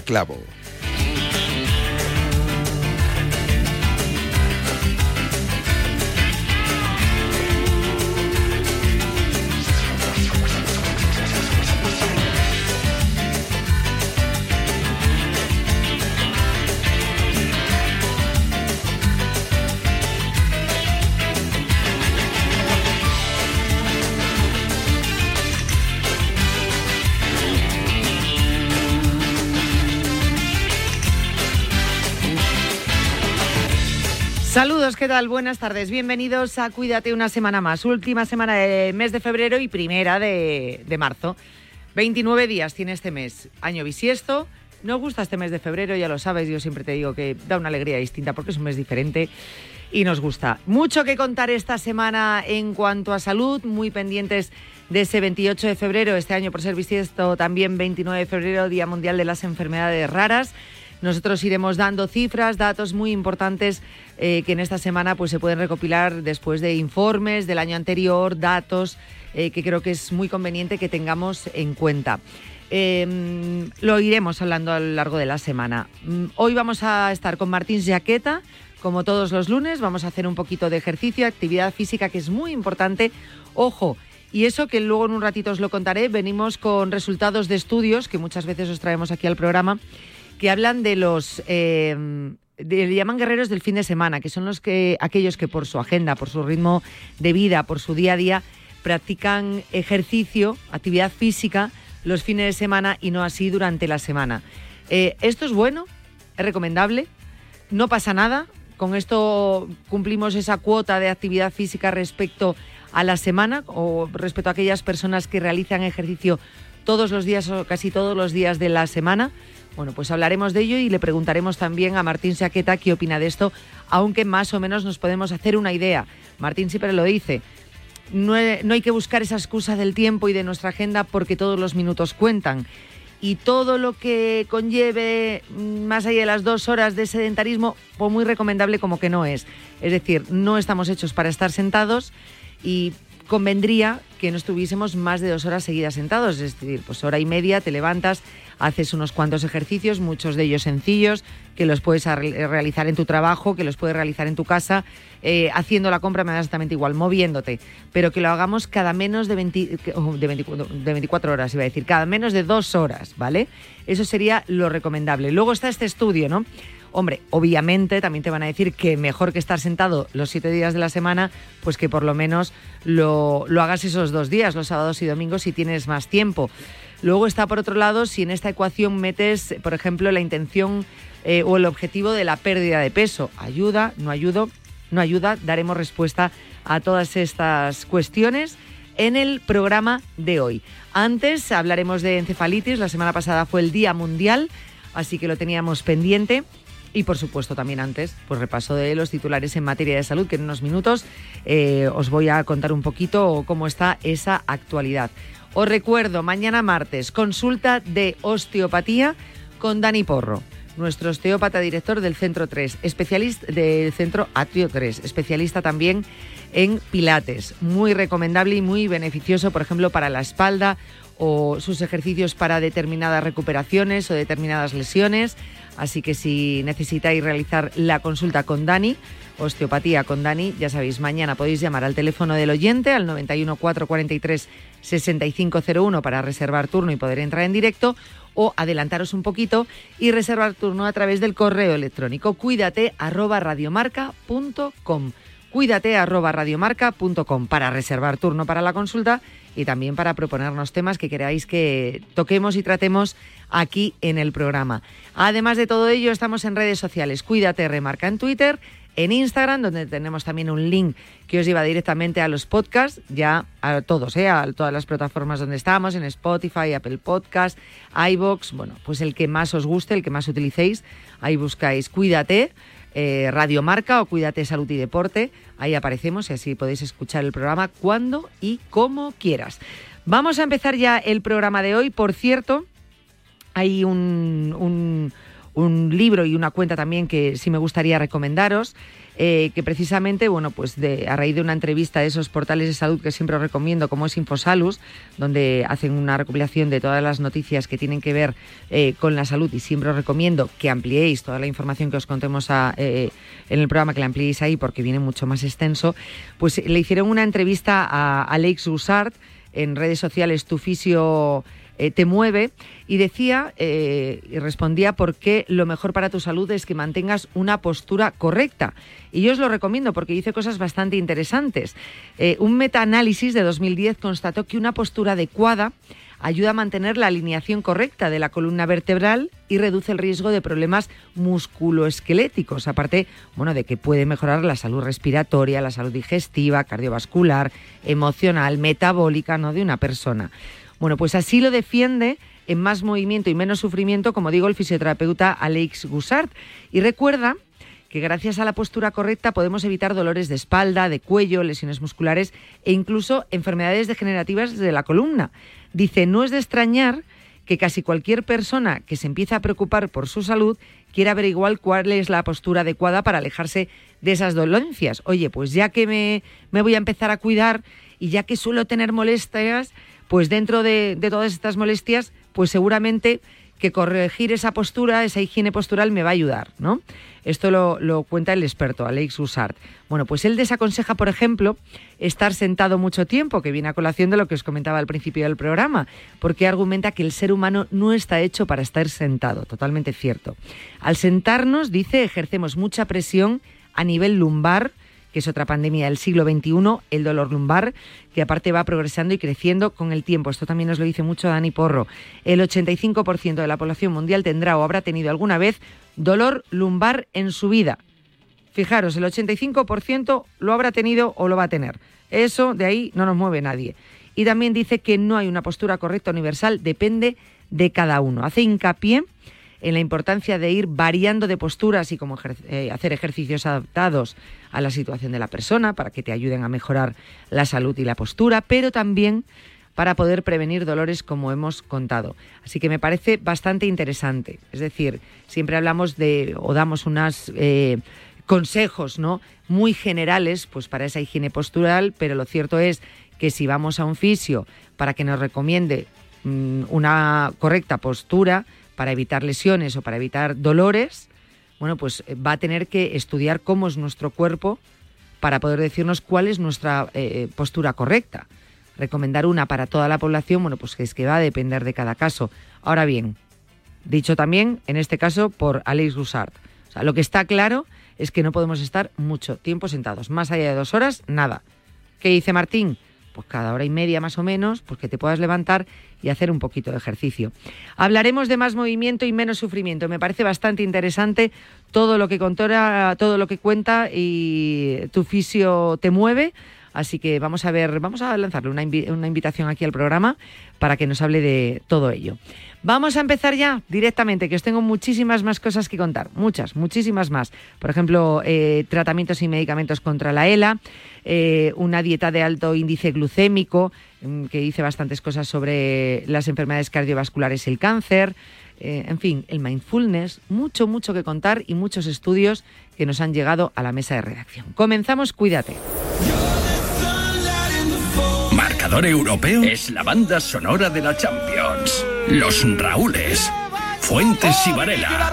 Clavo. ¿Qué tal? Buenas tardes. Bienvenidos a Cuídate una semana más. Última semana del mes de febrero y primera de, de marzo. 29 días tiene este mes. Año bisiesto. Nos gusta este mes de febrero, ya lo sabes. Yo siempre te digo que da una alegría distinta porque es un mes diferente y nos gusta. Mucho que contar esta semana en cuanto a salud. Muy pendientes de ese 28 de febrero, este año por ser bisiesto, también 29 de febrero, Día Mundial de las Enfermedades Raras. Nosotros iremos dando cifras, datos muy importantes eh, que en esta semana pues, se pueden recopilar después de informes del año anterior, datos eh, que creo que es muy conveniente que tengamos en cuenta. Eh, lo iremos hablando a lo largo de la semana. Mm, Hoy vamos a estar con Martín Jaqueta, como todos los lunes, vamos a hacer un poquito de ejercicio, actividad física que es muy importante. Ojo, y eso que luego en un ratito os lo contaré, venimos con resultados de estudios que muchas veces os traemos aquí al programa que hablan de los eh, de- le llaman guerreros del fin de semana, que son los que aquellos que por su agenda, por su ritmo de vida, por su día a día practican ejercicio, actividad física los fines de semana y no así durante la semana. Eh, esto es bueno, es recomendable, no pasa nada. Con esto cumplimos esa cuota de actividad física respecto a la semana o respecto a aquellas personas que realizan ejercicio todos los días o casi todos los días de la semana. Bueno, pues hablaremos de ello y le preguntaremos también a Martín Saqueta qué opina de esto, aunque más o menos nos podemos hacer una idea. Martín siempre lo dice, no, no hay que buscar esa excusa del tiempo y de nuestra agenda porque todos los minutos cuentan. Y todo lo que conlleve mm, más allá de las dos horas de sedentarismo, pues muy recomendable como que no es. Es decir, no estamos hechos para estar sentados y convendría que no estuviésemos más de dos horas seguidas sentados. Es decir, pues hora y media te levantas, haces unos cuantos ejercicios, muchos de ellos sencillos, que los puedes ar- realizar en tu trabajo, que los puedes realizar en tu casa, eh, haciendo la compra me da exactamente igual, moviéndote, pero que lo hagamos cada menos de, 20 que- oh, de, 24, de 24 horas, iba a decir, cada menos de dos horas, ¿vale? Eso sería lo recomendable. Luego está este estudio, ¿no? Hombre, obviamente también te van a decir que mejor que estar sentado los siete días de la semana, pues que por lo menos lo, lo hagas esos dos días, los sábados y domingos, si tienes más tiempo. Luego está, por otro lado, si en esta ecuación metes, por ejemplo, la intención eh, o el objetivo de la pérdida de peso. ¿Ayuda? ¿No ayuda? No ayuda. Daremos respuesta a todas estas cuestiones en el programa de hoy. Antes hablaremos de encefalitis. La semana pasada fue el Día Mundial, así que lo teníamos pendiente. Y por supuesto también antes, pues repaso de los titulares en materia de salud, que en unos minutos eh, os voy a contar un poquito cómo está esa actualidad. Os recuerdo, mañana martes, consulta de osteopatía con Dani Porro, nuestro osteópata director del Centro 3, especialista del Centro Atrio 3, especialista también en pilates. Muy recomendable y muy beneficioso, por ejemplo, para la espalda o sus ejercicios para determinadas recuperaciones o determinadas lesiones. Así que si necesitáis realizar la consulta con Dani, osteopatía con Dani, ya sabéis, mañana podéis llamar al teléfono del oyente al 91 443 6501 para reservar turno y poder entrar en directo o adelantaros un poquito y reservar turno a través del correo electrónico cuídate arroba radiomarca.com cuídate arroba radiomarca.com para reservar turno para la consulta y también para proponernos temas que queráis que toquemos y tratemos aquí en el programa. Además de todo ello, estamos en redes sociales. Cuídate Remarca en Twitter, en Instagram, donde tenemos también un link que os lleva directamente a los podcasts, ya a todos, ¿eh? a todas las plataformas donde estamos, en Spotify, Apple Podcast, iBox, bueno, pues el que más os guste, el que más utilicéis, ahí buscáis Cuídate. Eh, Radio Marca o Cuídate Salud y Deporte. Ahí aparecemos y así podéis escuchar el programa cuando y como quieras. Vamos a empezar ya el programa de hoy. Por cierto, hay un un libro y una cuenta también que sí me gustaría recomendaros. Eh, que precisamente, bueno, pues a raíz de una entrevista de esos portales de salud que siempre os recomiendo, como es Infosalus, donde hacen una recopilación de todas las noticias que tienen que ver eh, con la salud y siempre os recomiendo que ampliéis toda la información que os contemos eh, en el programa, que la ampliéis ahí porque viene mucho más extenso, pues le hicieron una entrevista a Alex Usart en redes sociales, tu fisio eh, te mueve y decía eh, y respondía por qué lo mejor para tu salud es que mantengas una postura correcta. Y yo os lo recomiendo porque dice cosas bastante interesantes. Eh, un metaanálisis de 2010 constató que una postura adecuada ayuda a mantener la alineación correcta de la columna vertebral y reduce el riesgo de problemas musculoesqueléticos, aparte, bueno, de que puede mejorar la salud respiratoria, la salud digestiva, cardiovascular, emocional, metabólica, ¿no? de una persona. Bueno, pues así lo defiende en más movimiento y menos sufrimiento, como digo, el fisioterapeuta Alex Gusart. Y recuerda que gracias a la postura correcta podemos evitar dolores de espalda, de cuello, lesiones musculares e incluso enfermedades degenerativas de la columna. Dice, no es de extrañar que casi cualquier persona que se empieza a preocupar por su salud quiera averiguar cuál es la postura adecuada para alejarse de esas dolencias. Oye, pues ya que me, me voy a empezar a cuidar y ya que suelo tener molestias, pues dentro de, todas estas molestias, pues seguramente que corregir esa postura, esa higiene postural me va a ayudar, ¿no? Esto lo, cuenta el experto, Alex Usart. Bueno, pues él desaconseja, por ejemplo, estar sentado mucho tiempo, que viene a colación de lo que os comentaba al principio del programa, porque argumenta que el ser humano no está hecho para estar sentado, totalmente cierto. Al sentarnos, dice, ejercemos mucha presión a nivel lumbar, que es otra pandemia del siglo XXI, el dolor lumbar, que aparte va progresando y creciendo con el tiempo. Esto también nos lo dice mucho Dani Porro. El 85% de la población mundial tendrá o habrá tenido alguna vez dolor lumbar en su vida. Fijaros, el 85% lo habrá tenido o lo va a tener. Eso de ahí no nos mueve nadie. Y también dice que no hay una postura correcta universal, depende de cada uno. Hace hincapié en la importancia de ir variando de posturas y como eh, hacer ejercicios adaptados a la situación de la persona para que te ayuden a mejorar la salud y la postura, pero también para poder prevenir dolores como hemos contado. Así que me parece bastante interesante. Es decir, siempre hablamos de o damos unos eh, consejos ¿no? muy generales pues para esa higiene postural, pero lo cierto es que si vamos a un fisio para que nos recomiende mm, una correcta postura, para evitar lesiones o para evitar dolores, bueno, pues eh, va a tener que estudiar cómo es nuestro cuerpo para poder decirnos cuál es nuestra eh, postura correcta. Recomendar una para toda la población, bueno, pues es que va a depender de cada caso. Ahora bien, dicho también, en este caso, por Alex Gusart. O sea, lo que está claro es que no podemos estar mucho tiempo sentados. Más allá de dos horas, nada. ¿Qué dice Martín? Pues cada hora y media más o menos, pues que te puedas levantar y hacer un poquito de ejercicio. Hablaremos de más movimiento y menos sufrimiento. Me parece bastante interesante todo lo que contora, todo lo que cuenta y tu fisio te mueve. Así que vamos a ver, vamos a lanzarle una, invitación aquí al programa para que nos hable de todo ello. Vamos a empezar ya directamente, que os tengo muchísimas más cosas que contar, muchas, muchísimas más. Por ejemplo, eh, tratamientos y medicamentos contra la ELA, eh, una dieta de alto índice glucémico, mm, que dice bastantes cosas sobre las enfermedades cardiovasculares y el cáncer. Eh, en fin, el mindfulness, mucho, mucho que contar y muchos estudios que nos han llegado a la mesa de redacción. Comenzamos, cuídate. Marca marcador europeo es la banda sonora de la Champions. Los Raúles, Fuentes y Varela.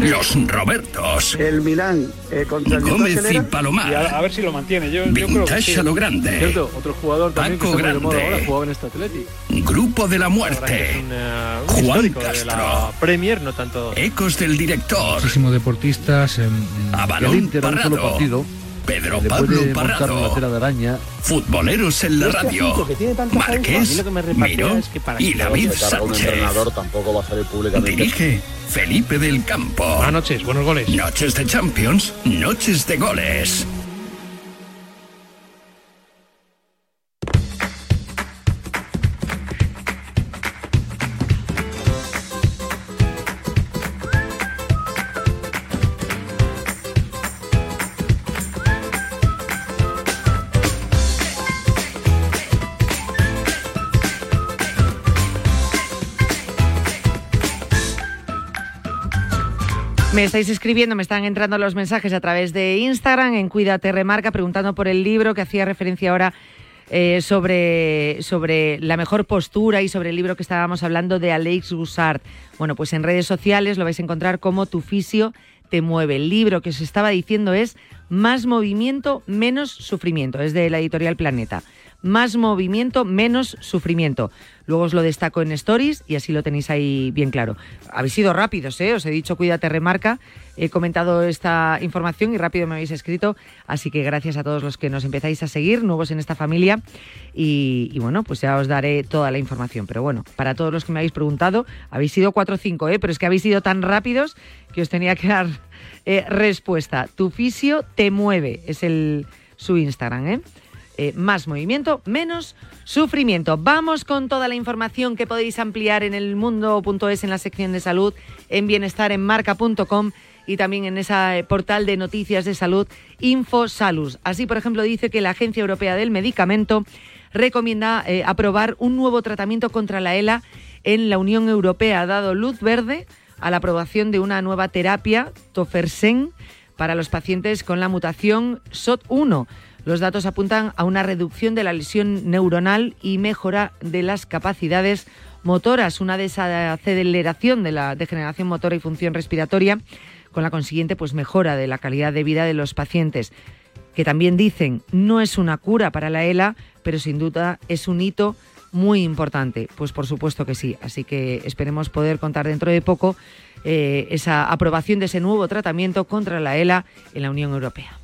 Los Robertos. El Milán eh, contra el Gómez y Palomar. a, ver si lo mantiene. Yo, Vintage a lo grande. Cierto, otro jugador también Paco que Grande. ahora en este Atleti. Grupo de la Es muerte. un, eh, un Juan histórico de la Castro. Premier, no tanto. Ecos del director. muchísimos deportistas. em, A el balón Inter a un solo partido Pedro le Pablo Parrado. tela de araña. Futboleros en la radio. Marqués, Miró y David Sánchez. tampoco va a salir públicamente. Dirige Felipe del Campo. Buenas noches, buenos goles. Noches de Champions, noches de goles. Me estáis escribiendo, me están entrando los mensajes a través de Instagram en Cuídate Remarca preguntando por el libro que hacía referencia ahora eh, sobre, sobre la mejor postura y sobre el libro que estábamos hablando de Alex Goussard. Bueno, pues en redes sociales lo vais a encontrar como Tu fisio te mueve. El libro que os estaba diciendo es Más movimiento, menos sufrimiento. Es de la editorial Planeta. Más movimiento, menos sufrimiento. Luego os lo destaco en stories y así lo tenéis ahí bien claro. Habéis sido rápidos, ¿eh? Os he dicho cuídate, remarca. He comentado esta información y rápido me habéis escrito. Así que gracias a todos los que nos empezáis a seguir, nuevos en esta familia. Y, bueno, pues ya os daré toda la información. Pero bueno, para todos los que me habéis preguntado, habéis sido cuatro o cinco, ¿eh? Pero es que habéis sido tan rápidos que os tenía que dar eh, respuesta. Tu fisio te mueve, es el su Instagram, ¿eh? Eh, más movimiento, menos sufrimiento. Vamos con toda la información que podéis ampliar en el mundo.es en la sección de salud, en bienestar en marca.com y también en ese portal de noticias de salud InfoSalus. Así, por ejemplo, dice que la Agencia Europea del Medicamento recomienda eh, aprobar un nuevo tratamiento contra la ELA en la Unión Europea. Ha dado luz verde a la aprobación de una nueva terapia, Tofersen, para los pacientes con la mutación SOT1. Los datos apuntan a una reducción de la lesión neuronal y mejora de las capacidades motoras, una desaceleración de la degeneración motora y función respiratoria, con la consiguiente pues, mejora de la calidad de vida de los pacientes, que también dicen no es una cura para la ELA, pero sin duda es un hito muy importante. Pues por supuesto que sí. Así que esperemos poder contar dentro de poco eh, esa aprobación de ese nuevo tratamiento contra la ELA en la Unión Europea.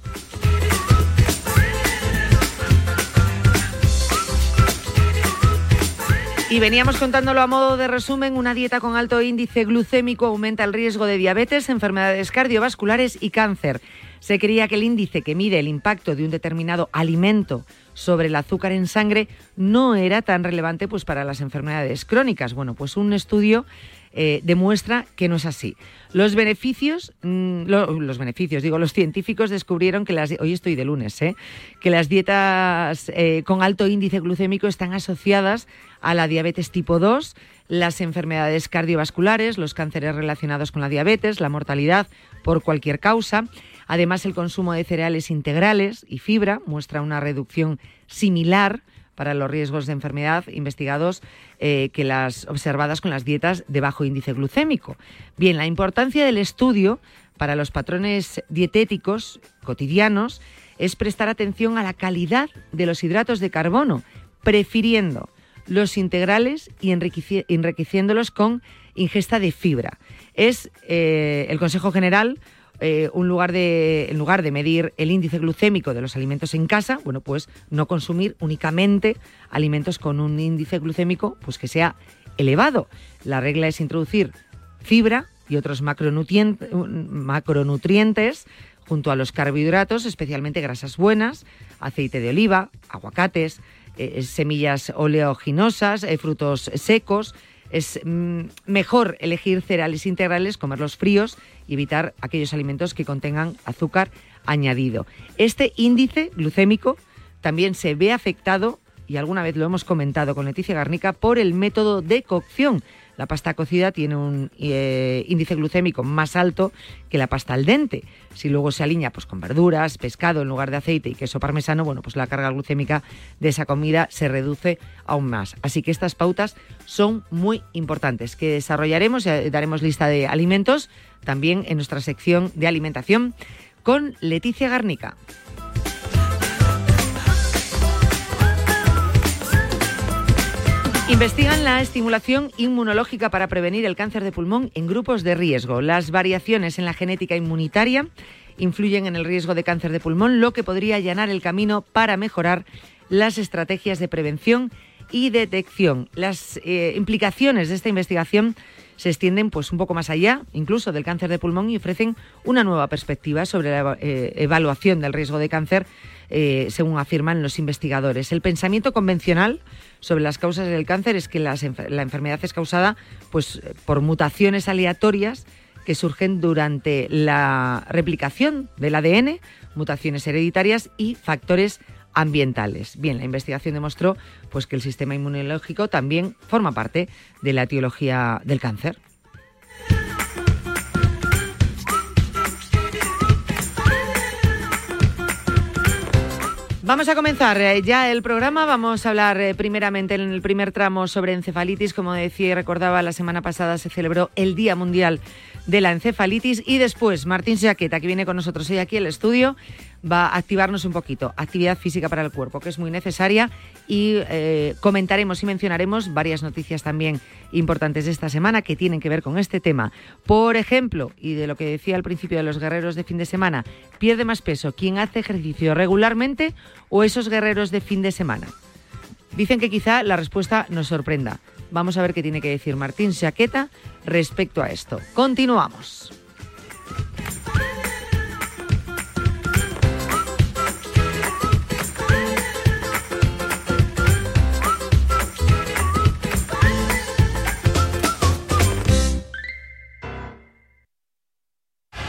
Y veníamos contándolo a modo de resumen, una dieta con alto índice glucémico aumenta el riesgo de diabetes, enfermedades cardiovasculares y cáncer. Se creía que el índice que mide el impacto de un determinado alimento sobre el azúcar en sangre no era tan relevante pues, para las enfermedades crónicas. Bueno, pues un estudio eh, demuestra que no es así. Los beneficios, lo, los beneficios, digo, los científicos descubrieron que las, hoy estoy de lunes, ¿eh? que las dietas eh, con alto índice glucémico están asociadas a la diabetes tipo 2, las enfermedades cardiovasculares, los cánceres relacionados con la diabetes, la mortalidad por cualquier causa. Además, el consumo de cereales integrales y fibra muestra una reducción similar para los riesgos de enfermedad investigados eh, que las observadas con las dietas de bajo índice glucémico. Bien, la importancia del estudio para los patrones dietéticos cotidianos es prestar atención a la calidad de los hidratos de carbono, prefiriendo los integrales y enriqueci enriqueciéndolos con ingesta de fibra. Es eh, el Consejo General eh, un lugar de, en lugar de medir el índice glucémico de los alimentos en casa, bueno, pues no consumir únicamente alimentos con un índice glucémico pues que sea elevado. La regla es introducir fibra y otros macronutrientes, macronutrientes junto a los carbohidratos, especialmente grasas buenas, aceite de oliva, aguacates, eh, semillas oleaginosas, eh, frutos secos. Es mm, mejor elegir cereales integrales, comerlos fríos y evitar aquellos alimentos que contengan azúcar añadido. Este índice glucémico también se ve afectado, y alguna vez lo hemos comentado con Leticia Garnica, por el método de cocción. La pasta cocida tiene un eh, índice glucémico más alto que la pasta al dente. Si luego se alinea pues, con verduras, pescado en lugar de aceite y queso parmesano, bueno, pues la carga glucémica de esa comida se reduce aún más. Así que estas pautas son muy importantes, que desarrollaremos y daremos lista de alimentos también en nuestra sección de alimentación con Leticia Garnica. Investigan la estimulación inmunológica para prevenir el cáncer de pulmón en grupos de riesgo. Las variaciones en la genética inmunitaria influyen en el riesgo de cáncer de pulmón, lo que podría allanar el camino para mejorar las estrategias de prevención y detección. Las eh, implicaciones de esta investigación se extienden pues un poco más allá, incluso del cáncer de pulmón, y ofrecen una nueva perspectiva sobre la eh, evaluación del riesgo de cáncer, eh, según afirman los investigadores. El pensamiento convencional sobre las causas del cáncer es que la enfermedad es causada pues, por mutaciones aleatorias que surgen durante la replicación del ADN, mutaciones hereditarias y factores ambientales. Bien, la investigación demostró pues, que el sistema inmunológico también forma parte de la etiología del cáncer. Vamos a comenzar eh, ya el programa. Vamos a hablar eh, primeramente en el primer tramo sobre encefalitis. Como decía y recordaba, la semana pasada se celebró el Día Mundial de la Encefalitis y después Martín Jaqueta, que viene con nosotros hoy aquí al estudio, va a activarnos un poquito. Actividad física para el cuerpo, que es muy necesaria y eh, comentaremos y mencionaremos varias noticias también importantes de esta semana que tienen que ver con este tema. Por ejemplo, y de lo que decía al principio de los guerreros de fin de semana, ¿pierde más peso quien hace ejercicio regularmente o esos guerreros de fin de semana? Dicen que quizá la respuesta nos sorprenda. Vamos a ver qué tiene que decir Martín Saqueta respecto a esto. Continuamos.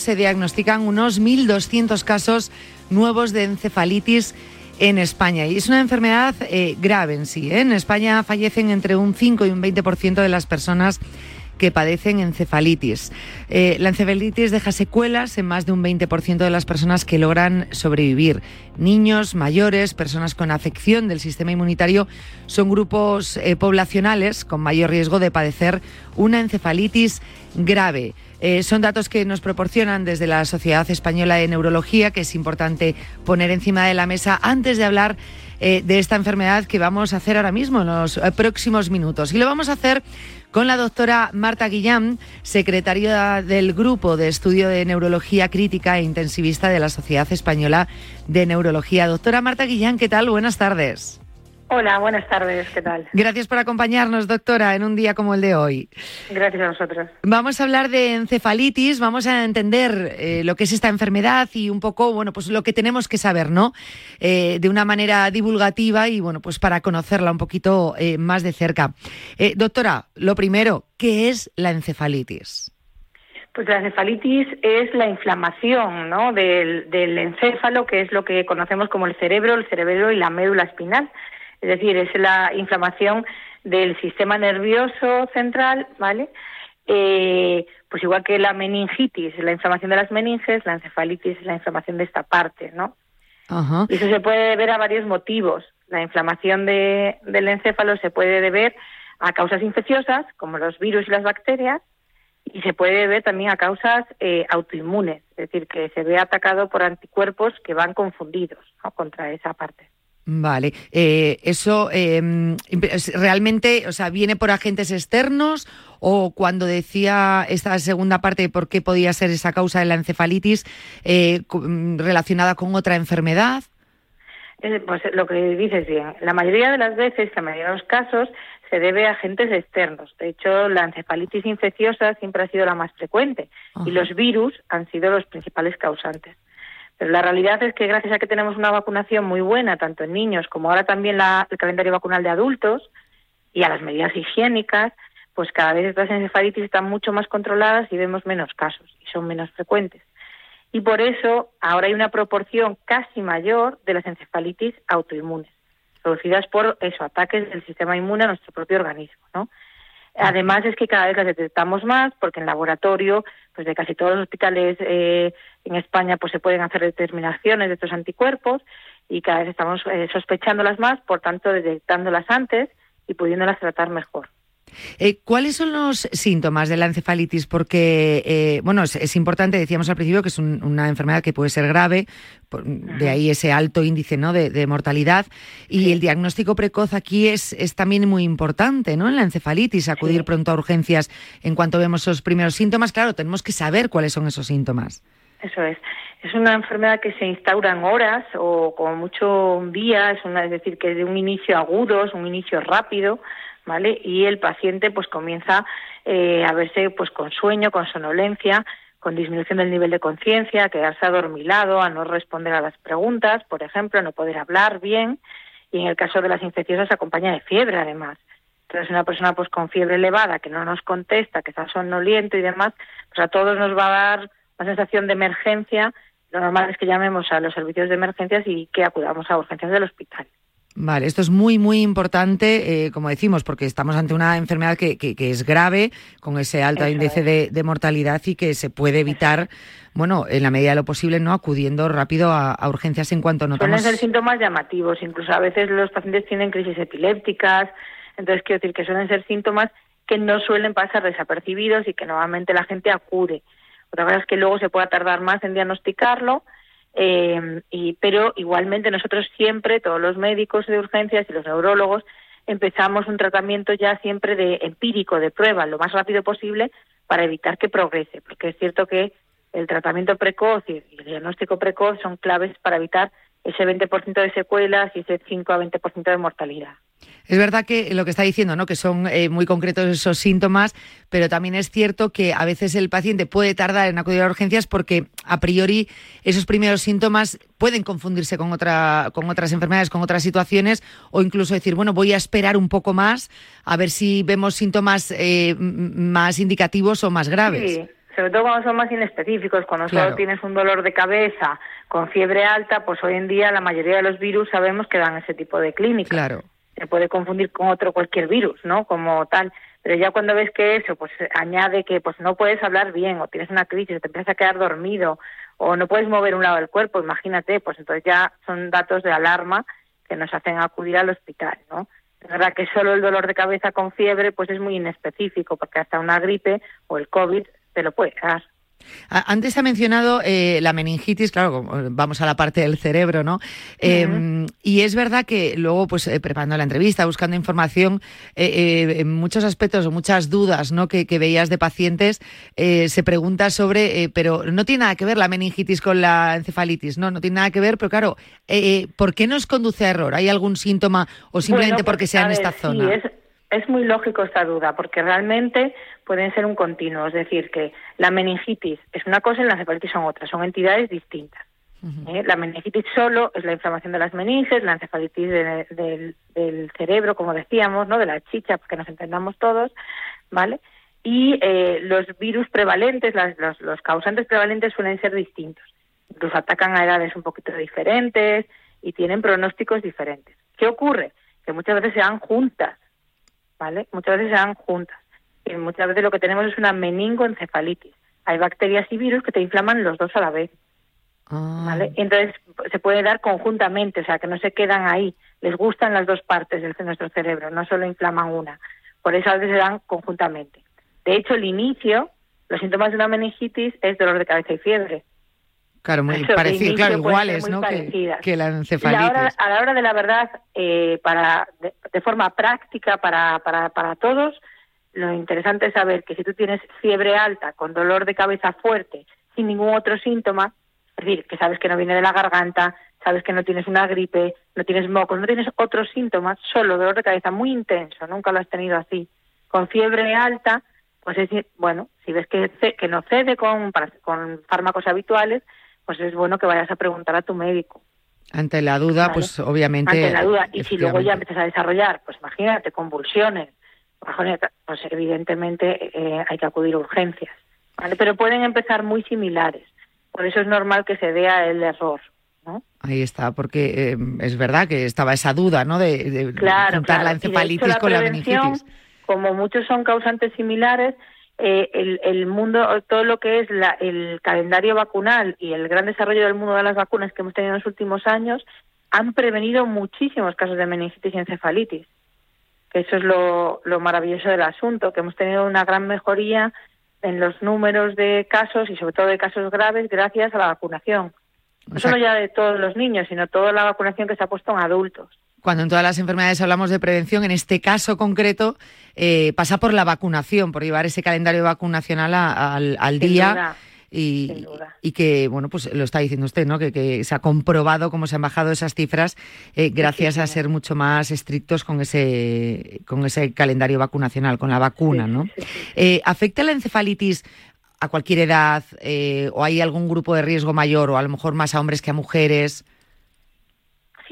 Se diagnostican unos 1.200 casos nuevos de encefalitis en España. Y es una enfermedad eh, grave en sí. ¿eh? En España fallecen entre un 5 y un 20% de las personas que padecen encefalitis. Eh, la encefalitis deja secuelas en más de un 20% de las personas que logran sobrevivir. Niños, mayores, personas con afección del sistema inmunitario son grupos poblacionales con mayor riesgo de padecer una encefalitis grave. Eh, son datos que nos proporcionan desde la Sociedad Española de Neurología, que es importante poner encima de la mesa antes de hablar eh, de esta enfermedad que vamos a hacer ahora mismo en los eh, próximos minutos. Y lo vamos a hacer con la doctora Marta Guillán, secretaria del Grupo de Estudio de Neurología Crítica e Intensivista de la Sociedad Española de Neurología. Doctora Marta Guillán, ¿qué tal? Buenas tardes. Hola, buenas tardes, ¿qué tal? Gracias por acompañarnos, doctora, en un día como el de hoy. Gracias a nosotros. Vamos a hablar de encefalitis, vamos a entender eh, lo que es esta enfermedad y un poco, bueno, pues lo que tenemos que saber, ¿no? Eh, de una manera divulgativa y, bueno, pues para conocerla un poquito eh, más de cerca. doctora, lo primero, ¿qué es la encefalitis? Pues la encefalitis es la inflamación ¿no? del, del encéfalo, que es lo que conocemos como el cerebro, el cerebro y la médula espinal es decir, es la inflamación del sistema nervioso central, ¿vale? Eh, pues igual que la meningitis, la inflamación de las meninges, la encefalitis es la inflamación de esta parte, ¿no? Y eso se puede ver a varios motivos. La inflamación de, del encéfalo se puede deber a causas infecciosas, como los virus y las bacterias, y se puede deber también a causas eh, autoinmunes, es decir, que se ve atacado por anticuerpos que van confundidos ¿no? contra esa parte. Vale, eh, eso eh, realmente, o sea, viene por agentes externos o cuando decía esta segunda parte de por qué podía ser esa causa de la encefalitis eh, relacionada con otra enfermedad. Eh, pues lo que dices bien, la mayoría de las veces, la mayoría de los casos, se debe a agentes externos. De hecho, la encefalitis infecciosa siempre ha sido la más frecuente Ajá. y los virus han sido los principales causantes. Pero la realidad es que gracias a que tenemos una vacunación muy buena, tanto en niños como ahora también el calendario vacunal de adultos y a las medidas higiénicas, pues cada vez estas encefalitis están mucho más controladas y vemos menos casos y son menos frecuentes. Y por eso ahora hay una proporción casi mayor de las encefalitis autoinmunes, producidas por eso, ataques del sistema inmune a nuestro propio organismo, ¿no? Además es que cada vez las detectamos más porque en laboratorio, pues de casi todos los hospitales eh, en España, pues se pueden hacer determinaciones de estos anticuerpos y cada vez estamos eh, sospechándolas más, por tanto detectándolas antes y pudiéndolas tratar mejor. Eh, ¿Cuáles son los síntomas de la encefalitis? Porque, eh, bueno, es, es, importante, decíamos al principio, que es un, una enfermedad que puede ser grave, por, de ahí ese alto índice ¿no? de, de mortalidad. Y sí. el diagnóstico precoz aquí es, es, también muy importante, ¿no? En la encefalitis, acudir sí. pronto a urgencias en cuanto vemos esos primeros síntomas. Claro, tenemos que saber cuáles son esos síntomas. Eso es. Es una enfermedad que se instaura en horas o como mucho un día, es, una, es decir, que de un inicio agudo, es un inicio rápido, ¿vale? Y el paciente pues comienza eh, a verse pues con sueño, con sonolencia, con disminución del nivel de conciencia, a quedarse adormilado, a no responder a las preguntas, por ejemplo, a no poder hablar bien, y en el caso de las infecciosas acompaña de fiebre además. Entonces una persona pues con fiebre elevada que no nos contesta, que está somnoliento y demás, pues a todos nos va a dar una sensación de emergencia. Lo normal es que llamemos a los servicios de emergencias y que acudamos a urgencias del hospital. Vale, esto es muy, muy importante, eh, como decimos, porque estamos ante una enfermedad que, que, que es grave, con ese alto Eso índice es. de, de, mortalidad y que se puede evitar, bueno, en la medida de lo posible, no acudiendo rápido a, a urgencias en cuanto notamos. Suelen ser síntomas llamativos, incluso a veces los pacientes tienen crisis epilépticas, entonces quiero decir que suelen ser síntomas que no suelen pasar desapercibidos y que normalmente la gente acude. Otra cosa es que luego se pueda tardar más en diagnosticarlo, eh, y, pero igualmente nosotros siempre, todos los médicos de urgencias y los neurólogos, empezamos un tratamiento ya siempre de empírico, de prueba, lo más rápido posible para evitar que progrese, porque es cierto que el tratamiento precoz y el diagnóstico precoz son claves para evitar ese 20% de secuelas y ese 5 a 20% de mortalidad. Es verdad que lo que está diciendo, ¿no? que son eh, muy concretos esos síntomas, pero también es cierto que a veces el paciente puede tardar en acudir a urgencias porque a priori esos primeros síntomas pueden confundirse con, otra, con otras enfermedades, con otras situaciones, o incluso decir, bueno, voy a esperar un poco más a ver si vemos síntomas eh, más indicativos o más graves. Sí. Sobre todo cuando son más inespecíficos, cuando claro. solo tienes un dolor de cabeza con fiebre alta, pues hoy en día la mayoría de los virus sabemos que dan ese tipo de clínica. Claro se puede confundir con otro cualquier virus, ¿no? Como tal. Pero ya cuando ves que eso, pues añade que pues no puedes hablar bien, o tienes una crisis, o te empiezas a quedar dormido, o no puedes mover un lado del cuerpo, imagínate, pues entonces ya son datos de alarma que nos hacen acudir al hospital, ¿no? Es verdad que solo el dolor de cabeza con fiebre, pues es muy inespecífico, porque hasta una gripe o el COVID te lo puede dar. Antes ha mencionado eh, la meningitis, claro, vamos a la parte del cerebro, ¿no? Uh -huh. eh, y es verdad que luego, pues eh, preparando la entrevista, buscando información, eh, en muchos aspectos o muchas dudas ¿no? que, que veías de pacientes, se pregunta sobre, pero no tiene nada que ver la meningitis con la encefalitis, no, no tiene nada que ver, pero claro, ¿por qué nos conduce a error? ¿Hay algún síntoma o simplemente bueno, porque, porque sea en esta ver, zona? Sí, es es muy lógico esta duda, porque realmente pueden ser un continuo, es decir, que la meningitis es una cosa y la encefalitis son otras, son entidades distintas. Uh -huh. ¿eh? La meningitis solo es la inflamación de las meninges, la encefalitis de, de, del cerebro, como decíamos, no, de la chicha, porque nos entendamos todos, ¿vale? Y eh, los virus prevalentes, las, los, los causantes prevalentes suelen ser distintos. Incluso atacan a edades un poquito diferentes y tienen pronósticos diferentes. ¿Qué ocurre? Que muchas veces se dan juntas ¿vale? Muchas veces se dan juntas. Y muchas veces lo que tenemos es una meningoencefalitis. Hay bacterias y virus que te inflaman los dos a la vez. Ah. ¿Vale? Entonces se puede dar conjuntamente, o sea, que no se quedan ahí, les gustan las dos partes de nuestro cerebro, no solo inflaman una. Por eso a veces se dan conjuntamente. De hecho, el inicio, los síntomas de una meningitis es dolor de cabeza y fiebre. Claro, muy parecido, claro, iguales, ¿no? Que, la Y encefalitis. ahora, a la hora de la verdad, eh, para, de, de forma práctica para, para, para todos, lo interesante es saber que si tú tienes fiebre alta, con dolor de cabeza fuerte, sin ningún otro síntoma, es decir, que sabes que no viene de la garganta, sabes que no tienes una gripe, no tienes mocos, no tienes otros síntomas, solo dolor de cabeza muy intenso, nunca lo has tenido así, con fiebre alta, pues es, bueno, si ves que, que no cede con, con fármacos habituales, pues es bueno que vayas a preguntar a tu médico. Ante la duda, Vale. pues obviamente. Ante la duda. Y si luego ya empiezas a desarrollar, pues imagínate, convulsiones, pues evidentemente eh, hay que acudir a urgencias. ¿vale? Pero pueden empezar muy similares. Por eso es normal que se vea el error. ¿no? Ahí está, porque eh, es verdad que estaba esa duda, ¿no? De, de Claro, juntar claro. la Y de hecho, encefalitis la con la meningitis. Como muchos son causantes similares, eh, el, el mundo, todo lo que es la- el calendario vacunal y el gran desarrollo del mundo de las vacunas que hemos tenido en los últimos años han prevenido muchísimos casos de meningitis y encefalitis. Eso es lo, lo maravilloso del asunto, que hemos tenido una gran mejoría en los números de casos y sobre todo de casos graves gracias a la vacunación. No solo ya de todos los niños, sino toda la vacunación que se ha puesto en adultos. Cuando en todas las enfermedades hablamos de prevención, en este caso concreto eh, pasa por la vacunación, por llevar ese calendario vacunacional a- al, al día. duda. Y, que, bueno, pues lo está diciendo usted, ¿no? Que, que se ha comprobado cómo se han bajado esas cifras eh, gracias a ser mucho más estrictos con ese, con ese calendario vacunacional, con la vacuna, ¿no? Eh, ¿Afecta la encefalitis a cualquier edad eh, o hay algún grupo de riesgo mayor o a lo mejor más a hombres que a mujeres?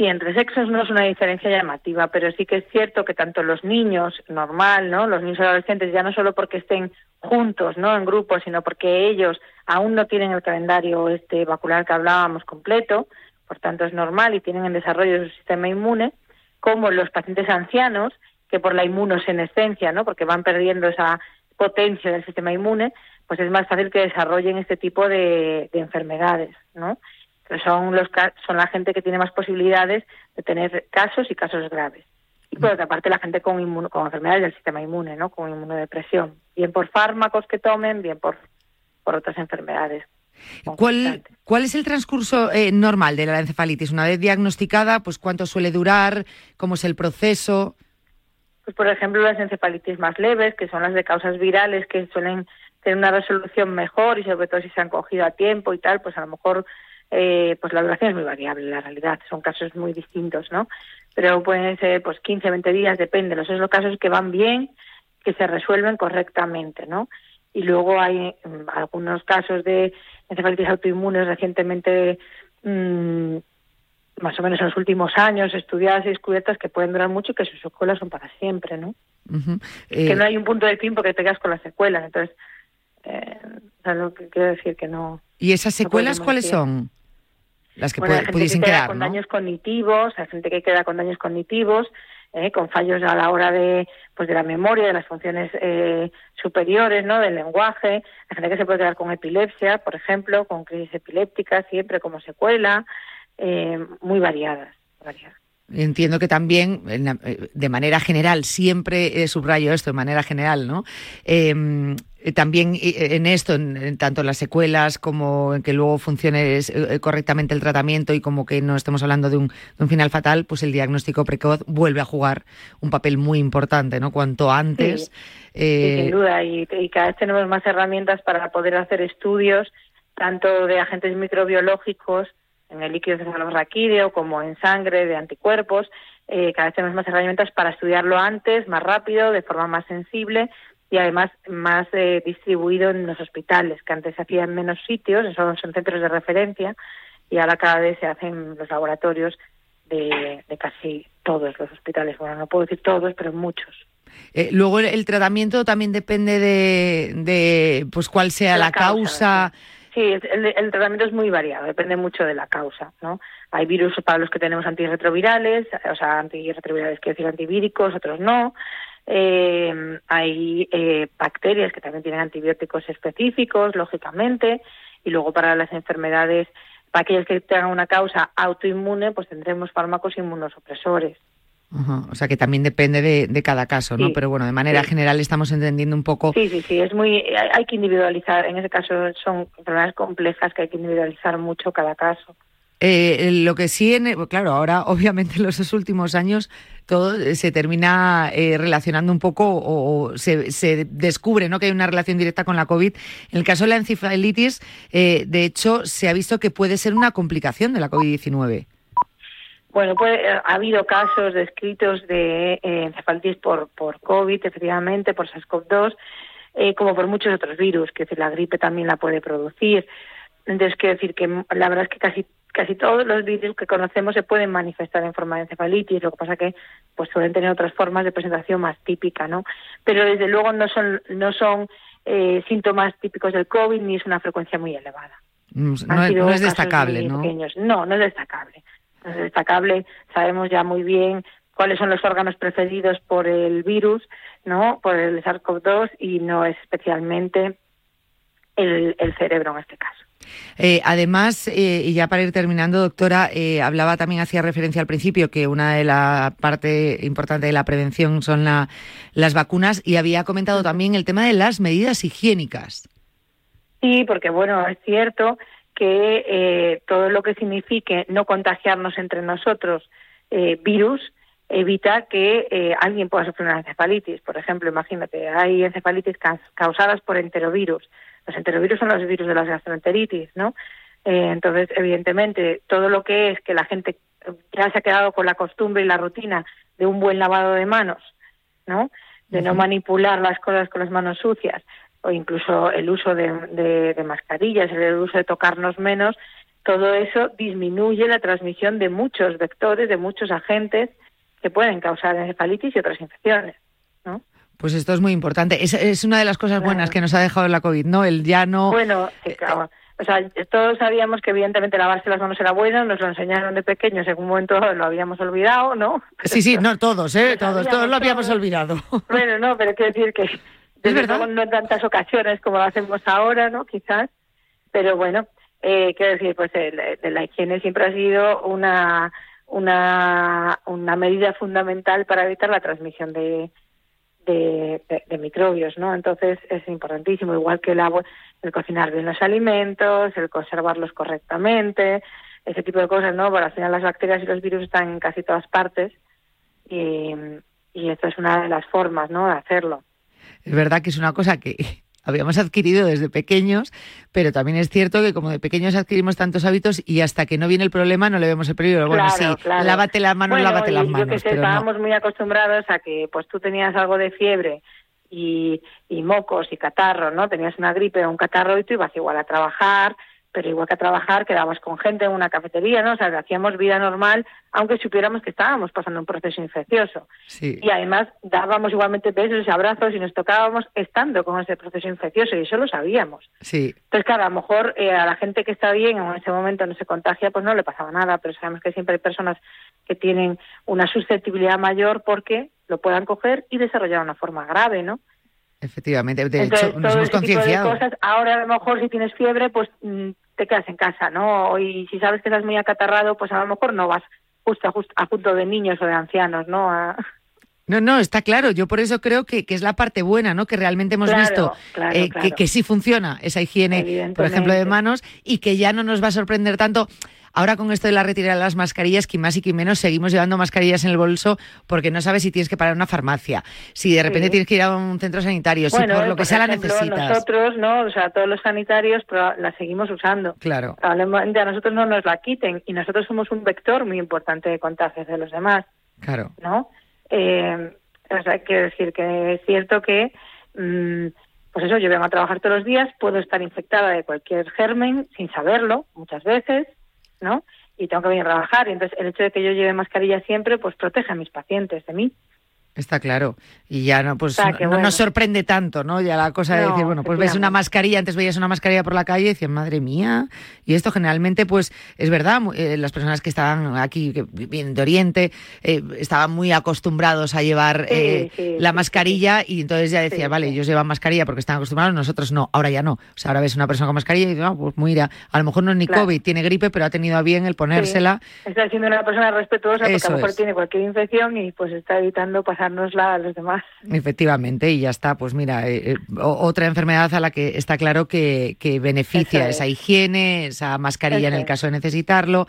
Sí, entre sexos no es una diferencia llamativa, pero sí que es cierto que tanto los niños, normal, ¿no? Los niños y adolescentes, ya no solo porque estén juntos, ¿no? En grupos, sino porque ellos aún no tienen el calendario este vacular que hablábamos completo, por tanto es normal y tienen en desarrollo su sistema inmune, como los pacientes ancianos, que por la inmunosenescencia, ¿no? Porque van perdiendo esa potencia del sistema inmune, pues es más fácil que desarrollen este tipo de, de enfermedades, ¿no? Son los son la gente que tiene más posibilidades de tener casos y casos graves. Y por otra parte la gente con inmuno- con enfermedades del sistema inmune, ¿no? Con inmunodepresión, bien por fármacos que tomen, bien por por otras enfermedades. ¿Cuál. ¿Cuál es el transcurso eh, normal de la encefalitis? Una vez diagnosticada, pues cuánto suele durar, cómo es el proceso. Pues, por ejemplo, las encefalitis más leves, que son las de causas virales, que suelen tener una resolución mejor y sobre todo si se han cogido a tiempo y tal, pues a lo mejor eh, pues la duración es muy variable, la realidad, son casos muy distintos, ¿no? Pero pueden ser pues 15, 20 días, depende, los son los casos que van bien, que se resuelven correctamente, ¿no? Y luego hay mm, algunos casos de encefalitis autoinmunes recientemente mm, más o menos en los últimos años, estudiadas y descubiertas que pueden durar mucho y que sus secuelas son para siempre, ¿no? Que Eh, no hay un punto de fin porque te quedas con las secuelas. Entonces, eh, o sea, lo que quiero decir que no. ¿Y esas secuelas cuáles son? Las que Bueno, hay puede- gente pudiesen que queda quedar, con ¿no? daños cognitivos, hay gente que queda con daños cognitivos, eh, con fallos a la hora de pues de la memoria, de las funciones eh, superiores, ¿no? Del lenguaje. Hay gente que se puede quedar con epilepsia, por ejemplo, con crisis epilépticas, siempre como secuela, eh, muy variadas. variadas. Entiendo que también, eh, de manera general, siempre eh, subrayo esto, de manera general, ¿no? Eh, eh, también eh, en esto, en, en tanto en las secuelas como en que luego funcione correctamente el tratamiento y como que no estemos hablando de un, de un final fatal, pues el diagnóstico precoz vuelve a jugar un papel muy importante, ¿no? Cuanto antes. Sí, eh, sin duda, y, y cada vez tenemos más herramientas para poder hacer estudios, tanto de agentes microbiológicos en el líquido cefalorraquídeo como en sangre de anticuerpos. Eh, cada vez tenemos más herramientas para estudiarlo antes, más rápido, de forma más sensible y además más eh, distribuido en los hospitales, que antes se hacía en menos sitios, son, son centros de referencia, y ahora cada vez se hacen en los laboratorios de, de casi todos los hospitales. Bueno, no puedo decir todos, pero muchos. eh, luego el, el tratamiento también depende de, de, pues cuál sea la, La causa. causa, Sí, el, el tratamiento es muy variado, depende mucho de la causa, ¿no? Hay virus para los que tenemos antirretrovirales, o sea, antirretrovirales quiero decir antivíricos, otros no. Eh, hay eh, bacterias que también tienen antibióticos específicos, lógicamente, y luego para las enfermedades Para aquellos que tengan una causa autoinmune, pues tendremos fármacos inmunosupresores. Ajá, O sea que también depende de, de cada caso, ¿no? Sí. Pero bueno, de manera Sí. general estamos entendiendo un poco. Sí, sí, sí, es muy, hay que individualizar. En ese caso son enfermedades complejas que hay que individualizar mucho cada caso. Eh, lo que sí, en, claro, ahora obviamente en los dos últimos años todo eh, se termina eh, relacionando un poco o, o se, se descubre ¿no? que hay una relación directa con la COVID. En el caso de la encefalitis, eh, de hecho, se ha visto que puede ser una complicación de la COVID-19. Bueno, pues eh, ha habido casos descritos de eh, encefalitis por, por COVID, efectivamente, por SARS-CoV-2, eh, como por muchos otros virus, que la gripe también la puede producir. Entonces, quiero decir que mm, la verdad es que casi casi todos los virus que conocemos se pueden manifestar en forma de encefalitis, lo que pasa que pues suelen tener otras formas de presentación más típica, ¿no? Pero desde luego no son no son eh, síntomas típicos del COVID ni es una frecuencia muy elevada. Mm, Han No, es- no destacable, ¿no? pequeños. No, no es destacable. Es destacable. Sabemos ya muy bien cuáles son los órganos precedidos por el virus, ¿no? Por el SARS-CoV-2 y no es especialmente el, el cerebro en este caso. Eh, además, eh, y ya para ir terminando, doctora, eh, hablaba también, hacía referencia al principio, que una de las partes importantes de la prevención son la- las vacunas y había comentado también el tema de las medidas higiénicas. Sí, porque bueno, es cierto que eh, todo lo que signifique no contagiarnos entre nosotros eh, virus evita que eh, alguien pueda sufrir una encefalitis. Por ejemplo, imagínate, hay encefalitis ca- causadas por enterovirus. Los enterovirus son los virus de las gastroenteritis, ¿no? Entonces, evidentemente, todo lo que es que la gente ya se ha quedado con la costumbre y la rutina de un buen lavado de manos, ¿no? De no manipular las cosas con las manos sucias, o incluso el uso de, de- de mascarillas, el uso de tocarnos menos, todo eso disminuye la transmisión de muchos vectores, de muchos agentes que pueden causar encefalitis y otras infecciones, ¿no? Pues esto es muy importante. Es, es una de las cosas buenas que nos ha dejado la COVID, ¿no? El ya no... Bueno, sí, claro. O sea, todos sabíamos que evidentemente lavarse las manos era bueno, nos lo enseñaron de pequeños, en un momento lo habíamos olvidado, ¿no? Sí, sí, no todos, ¿eh? Todos, todos lo habíamos olvidado. Bueno, no, pero quiero decir que desde verdad. luego no en tantas ocasiones como lo hacemos ahora, ¿no? Quizás, pero bueno, eh, quiero decir, pues el- el- la higiene siempre ha sido una, una, una medida fundamental para evitar la transmisión de, de, de- de microbios, ¿no? Entonces es importantísimo, igual que el, agua- el cocinar bien los alimentos, el conservarlos correctamente, ese tipo de cosas, ¿no? Porque al final las bacterias y los virus están en casi todas partes y, y esta es una de las formas, ¿no? De hacerlo. Es verdad que es una cosa que habíamos adquirido desde pequeños, pero también es cierto que como de pequeños adquirimos tantos hábitos y hasta que no viene el problema no le vemos el peligro. Bueno, Claro, sí, claro. lávate las manos, Bueno, lávate las Yo manos, que sé, pero no. estábamos muy acostumbrados a que pues tú tenías algo de fiebre y, y mocos y catarro, ¿no? Tenías una gripe o un catarro y tú ibas igual a trabajar, pero igual que a trabajar quedabas con gente en una cafetería, ¿no? O sea, hacíamos vida normal, aunque supiéramos que estábamos pasando un proceso infeccioso. Sí. Y además dábamos igualmente besos y abrazos y nos tocábamos estando con ese proceso infeccioso y eso lo sabíamos. Sí, Entonces, claro, a lo mejor eh, a la gente que está bien o en ese momento no se contagia, pues no le pasaba nada, pero sabemos que siempre hay personas que tienen una susceptibilidad mayor porque lo puedan coger y desarrollar una forma grave, ¿no? Efectivamente. De Entonces, hecho, nos todo hemos ese tipo de concienciado. cosas, ahora a lo mejor si tienes fiebre, pues mm, te quedas en casa, ¿no? Y si sabes que estás muy acatarrado, pues a lo mejor no vas justo a, justo, a punto de niños o de ancianos, ¿no? A- No, no, está claro. Yo por eso creo que, que es la parte buena, ¿no? Que realmente hemos Claro, visto claro, eh, claro. Que, que sí funciona esa higiene, por ejemplo, de manos, y que ya no nos va a sorprender tanto. Ahora con esto de la retirada de las mascarillas, que más y que menos seguimos llevando mascarillas en el bolso porque no sabes si tienes que parar a una farmacia, si de repente Sí. tienes que ir a un centro sanitario, si bueno, por eh, lo que por sea la ejemplo, necesitas. Nosotros, ¿no? O sea, todos los sanitarios pero la seguimos usando. Claro. Probablemente a nosotros no nos la quiten y nosotros somos un vector muy importante de contagios de los demás, Claro. ¿no? Eh, quiero decir que es cierto que, mm, pues eso, yo vengo a trabajar todos los días, puedo estar infectada de cualquier germen sin saberlo muchas veces, ¿no? Y tengo que venir a trabajar y entonces el hecho de que yo lleve mascarilla siempre, pues protege a mis pacientes de mí. Está claro. Y ya no, pues O sea, no, nos sorprende tanto, ¿no? Ya la cosa de No, decir, bueno, pues ves una mascarilla, antes veías una mascarilla por la calle y decías, madre mía. Y esto generalmente, pues, es verdad, eh, las personas que estaban aquí, que vienen de Oriente, eh, estaban muy acostumbrados a llevar Sí, eh, sí, la sí, mascarilla y entonces ya decía, vale, ellos llevan mascarilla porque están acostumbrados, nosotros no, ahora ya no. O sea, ahora ves una persona con mascarilla y dices, no, pues mira, a lo mejor no es ni Claro. COVID, tiene gripe, pero ha tenido a bien el ponérsela. Está siendo una persona respetuosa porque Eso a lo mejor es. tiene cualquier infección y pues está evitando a los demás. Efectivamente, y ya está. Pues mira, eh, eh, otra enfermedad a la que está claro que, que beneficia es. esa higiene, esa mascarilla en el caso de necesitarlo.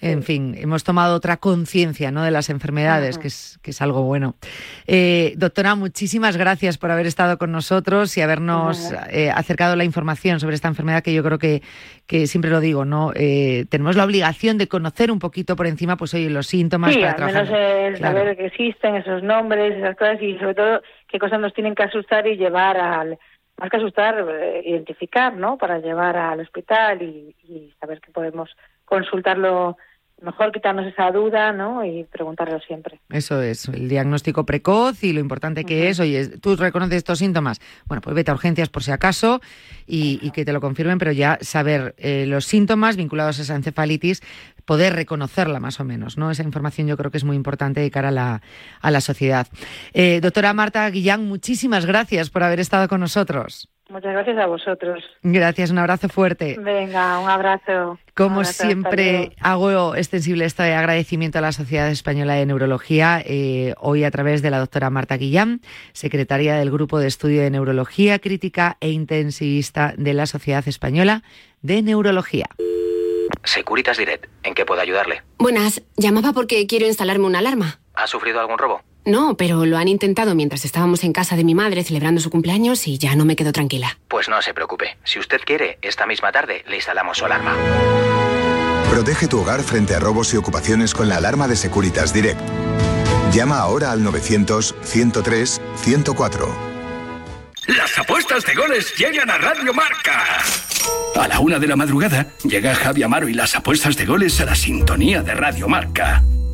En fin, hemos tomado otra conciencia ¿no? de las enfermedades, que es, que es algo bueno. Eh, doctora, muchísimas gracias por haber estado con nosotros y habernos eh, acercado la información sobre esta enfermedad que yo creo que, que siempre lo digo, ¿no? Eh, tenemos la obligación de conocer un poquito por encima, pues oye, los síntomas Sí, para al trabajar. menos el Claro. saber que existen esos nombres, esas cosas y sobre todo qué cosas nos tienen que asustar y llevar al, más que asustar, eh, identificar, ¿no? Para llevar al hospital y, y saber que podemos consultarlo mejor, quitarnos esa duda, ¿no? Y preguntarlo siempre. Eso es, el diagnóstico precoz y lo importante que es, oye, tú reconoces estos síntomas, bueno, pues vete a urgencias por si acaso y, y que te lo confirmen, pero ya saber eh, los síntomas vinculados a esa encefalitis, poder reconocerla más o menos, ¿no? Esa información yo creo que es muy importante de cara a la, a la sociedad. Eh, doctora Marta Guillán, muchísimas gracias por haber estado con nosotros. Muchas gracias a vosotros. Gracias, un abrazo fuerte. Venga, un abrazo. Como Un abrazo, hasta siempre, hago extensible este agradecimiento a la Sociedad Española de Neurología, eh, hoy a través de la doctora Marta Guillán, secretaria del Grupo de Estudio de Neurología Crítica e Intensivista de la Sociedad Española de Neurología. Securitas Direct, ¿en qué puedo ayudarle? Buenas, llamaba porque quiero instalarme una alarma. ¿Ha sufrido algún robo? No, pero lo han intentado mientras estábamos en casa de mi madre celebrando su cumpleaños y ya no me quedo tranquila. Pues no se preocupe. Si usted quiere, esta misma tarde le instalamos su alarma. Protege tu hogar frente a robos y ocupaciones con la alarma de Securitas Direct. Llama ahora al 900-103-104. Las apuestas de goles llegan a Radio Marca. A la una de la madrugada llega Javi Amaro y las apuestas de goles a la sintonía de Radio Marca.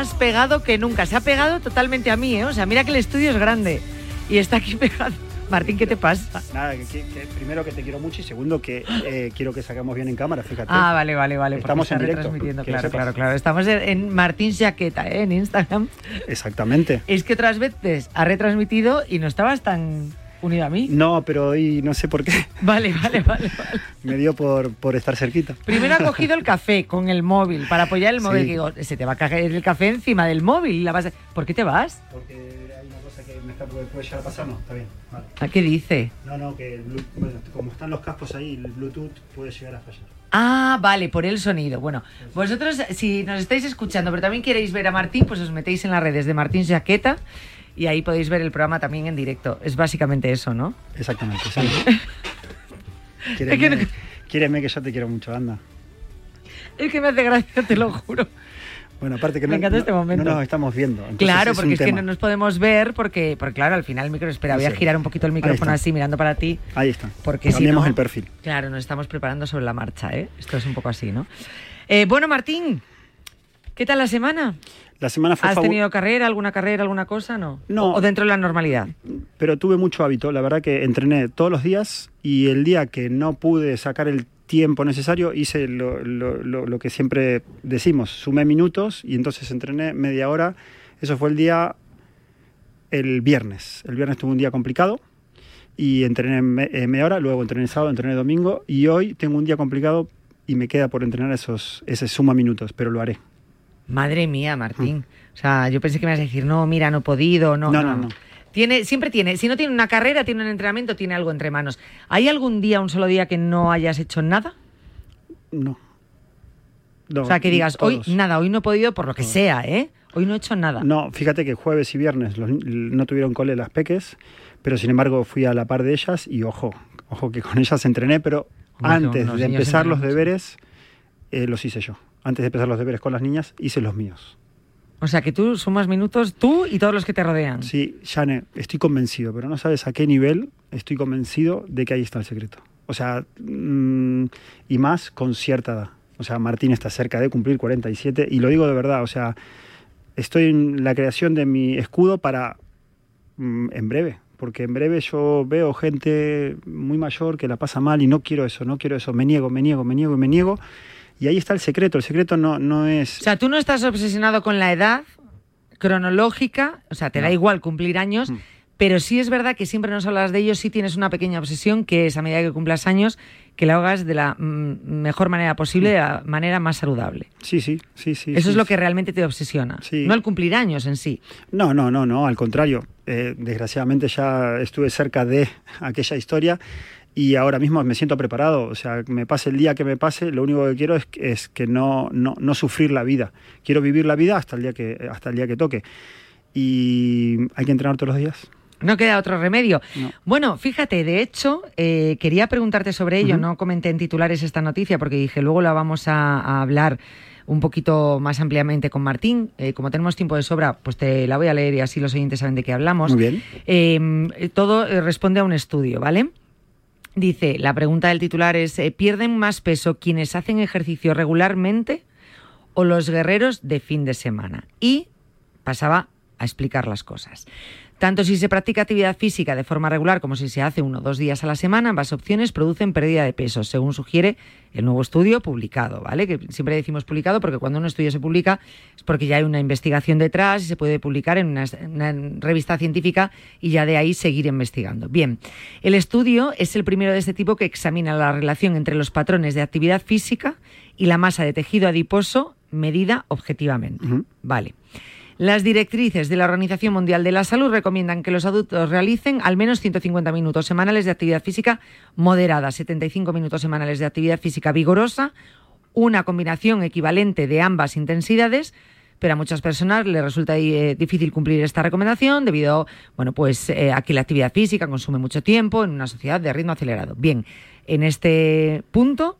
Más pegado que nunca. Se ha pegado totalmente a mí, ¿eh? O sea, mira que el estudio es grande y está aquí pegado. Martín, ¿qué te pasa? Nada, que, que- que primero que te quiero mucho y segundo que eh, quiero que saquemos bien en cámara, fíjate. Ah, vale, vale, vale. Estamos en directo, retransmitiendo, claro, claro, claro. Estamos en, Martín Saqueta, ¿eh? En Instagram. Exactamente. Es que otras veces ha retransmitido y no estabas tan unido a mí. No, pero hoy no sé por qué. Vale, vale, vale. vale. Me dio por, por estar cerquita. Primero ha cogido el café con el móvil para apoyar el móvil. Sí. Que digo, se te va a caer el café encima del móvil. y La vas a- ¿Por qué te vas? Porque hay una cosa que me está puede llegar a pasar, no, está bien. vale. ¿A qué dice? No, no, que el Blu- bueno, como están los cascos ahí, el Bluetooth puede llegar a fallar. Ah, vale, por el sonido. Bueno, vosotros, si nos estáis escuchando, pero también queréis ver a Martín, pues os metéis en las redes de Martín Jaqueta y ahí podéis ver el programa también en directo. Es básicamente eso, ¿no? Exactamente, sí. Es que yo te quiero mucho, anda. Es que me hace gracia, te lo juro. Bueno, aparte que Me no, encanta este momento. no nos estamos viendo. Claro, es porque es que no nos podemos ver porque, porque claro, al final el micro, espera, voy a girar un poquito el micrófono así mirando para ti. Ahí está. Porque si no- el perfil. Claro, nos estamos preparando sobre la marcha, ¿eh? Esto es un poco así, ¿no? Eh, bueno, Martín, ¿qué tal la semana? La semana fue ¿Has tenido carrera, alguna carrera, alguna cosa? No. No. ¿O, o dentro de la normalidad? pero tuve mucho hábito. La verdad que entrené todos los días y el día que no pude sacar el tiempo necesario hice lo, lo- lo- lo que siempre decimos, sumé minutos y entonces entrené media hora. Eso fue el día, el viernes. El viernes tuve un día complicado y entrené eh, media hora, luego entrené sábado, entrené domingo y hoy tengo un día complicado y me queda por entrenar esos, ese suma minutos, pero lo haré. Madre mía, Martín. O sea, yo pensé que me ibas a decir, no, mira, no he podido, no. No, no, no. Tiene, siempre tiene, si no tiene una carrera, tiene un entrenamiento, tiene algo entre manos. ¿Hay algún día, un solo día que no hayas hecho nada? No. No, o sea, que digas, todos. hoy nada, hoy no he podido por lo que sea, ¿eh? Hoy no he hecho nada. No, fíjate que jueves y viernes los no tuvieron cole las peques, pero sin embargo fui a la par de ellas y ojo, ojo que con ellas entrené, pero antes de empezar los mucho. Eh, los hice yo. Antes de empezar los deberes con las niñas hice los míos. O sea, que tú sumas minutos, tú y todos los que te rodean. Sí, Jane, estoy convencido, pero no sabes a qué nivel estoy convencido de que ahí está el secreto. O sea, mm, y más con cierta edad. O sea, Martín está cerca de cumplir 47 y lo digo de verdad, o sea, estoy en la creación de mi escudo para mm, en breve, porque en breve yo veo gente muy mayor que la pasa mal y no quiero eso, no quiero eso, me niego, me niego, me niego y me niego. Y ahí está el secreto, el secreto no, no es... O sea, tú no estás obsesionado con la edad cronológica, o sea, te da No. igual cumplir años, Mm. pero sí es verdad que siempre nos hablas de ellos, sí tienes una pequeña obsesión, que es a medida que cumplas años, que la hagas de la mm, mejor manera posible, de la manera más saludable. Sí, sí, sí, sí. Eso sí, es lo sí. que realmente te obsesiona, Sí. no el cumplir años en sí. No, no, no, no, al contrario. Eh, desgraciadamente ya estuve cerca de aquella historia y ahora mismo me siento preparado. O sea, me pase el día que me pase, lo único que quiero es, es que no, no, no sufrir la vida. Quiero vivir la vida hasta el día que, hasta el día que toque. Y hay que entrenar todos los días. No queda otro remedio. No. Bueno, fíjate, de hecho, eh, quería preguntarte sobre ello. Ujú. No comenté en titulares esta noticia porque dije, luego la vamos a, a hablar un poquito más ampliamente con Martín. Eh, como tenemos tiempo de sobra, pues te la voy a leer y así los oyentes saben de qué hablamos. Muy bien. Eh, todo eh, responde a un estudio, ¿vale? Dice, la pregunta del titular es, eh, ¿pierden más peso quienes hacen ejercicio regularmente o los guerreros de fin de semana? Y pasaba a explicar las cosas. Tanto si se practica actividad física de forma regular como si se hace uno o dos días a la semana, ambas opciones producen pérdida de peso, según sugiere el nuevo estudio publicado, ¿vale? Que siempre decimos publicado porque cuando un estudio se publica es porque ya hay una investigación detrás y se puede publicar en una, una revista científica y ya de ahí seguir investigando. Bien, el estudio es el primero de este tipo que examina la relación entre los patrones de actividad física y la masa de tejido adiposo medida objetivamente. Vale. Las directrices de la Organización Mundial de la Salud recomiendan que los adultos realicen al menos 150 minutos semanales de actividad física moderada, 75 minutos semanales de actividad física vigorosa, una combinación equivalente de ambas intensidades, pero a muchas personas les resulta eh, difícil cumplir esta recomendación debido bueno, pues, eh, a que la actividad física consume mucho tiempo en una sociedad de ritmo acelerado. Bien, en este punto,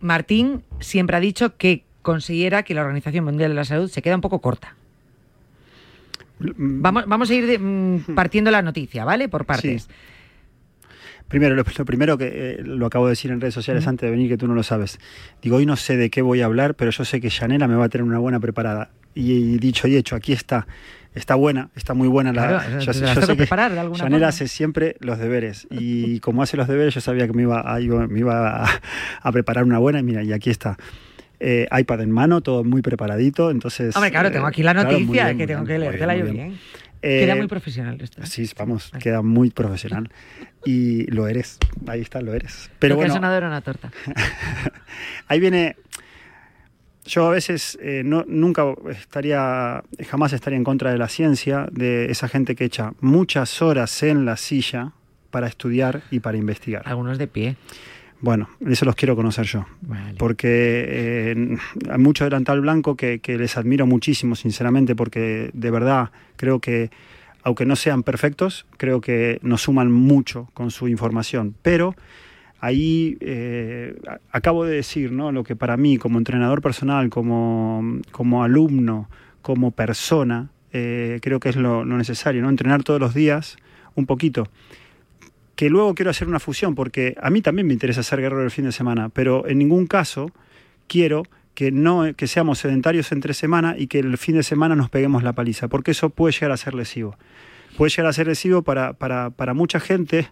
Martín siempre ha dicho que considera que la Organización Mundial de la Salud se queda un poco corta. Vamos, vamos a ir de- mm, partiendo la noticia, ¿vale? Por partes. Primero, lo, lo primero que eh, lo acabo de decir en redes sociales antes de venir, que tú no lo sabes. Digo, hoy no sé de qué voy a hablar, pero yo sé que Janela me va a tener una buena preparada. Y, dicho y hecho, aquí está. Está buena, está muy buena la. Claro, yo yo sé que hace siempre los deberes. Y como hace los deberes, yo sabía que me iba a, iba- me iba a, a preparar una buena. Y mira, y aquí está. Eh, iPad en mano, todo muy preparadito. Entonces. Hombre, claro, tengo eh, aquí la claro, muy noticia, bien, que tengo bien, que leértela yo bien. Eh, Queda muy profesional esto. Sí, vamos, queda muy profesional. Y lo eres, ahí está, lo eres. Pero Lo que ha bueno, sonado era una torta. ahí viene. Yo a veces eh, no, nunca estaría, jamás estaría en contra de la ciencia, de esa gente que echa muchas horas en la silla para estudiar y para investigar. Algunos de pie. Bueno, eso los quiero conocer yo. Porque eh, hay mucho delantal blanco que, que les admiro muchísimo, sinceramente, porque de verdad creo que, aunque no sean perfectos, creo que nos suman mucho con su información. Pero ahí eh, acabo de decir, ¿no? Lo que para mí, como entrenador personal, como, como alumno, como persona, eh, creo que es lo, lo necesario, ¿no? Entrenar todos los días un poquito que luego quiero hacer una fusión, porque a mí también me interesa ser guerrero el fin de semana, pero en ningún caso quiero que no que seamos sedentarios entre semana y que el fin de semana nos peguemos la paliza, porque eso puede llegar a ser lesivo. Puede llegar a ser lesivo para, para, para mucha gente,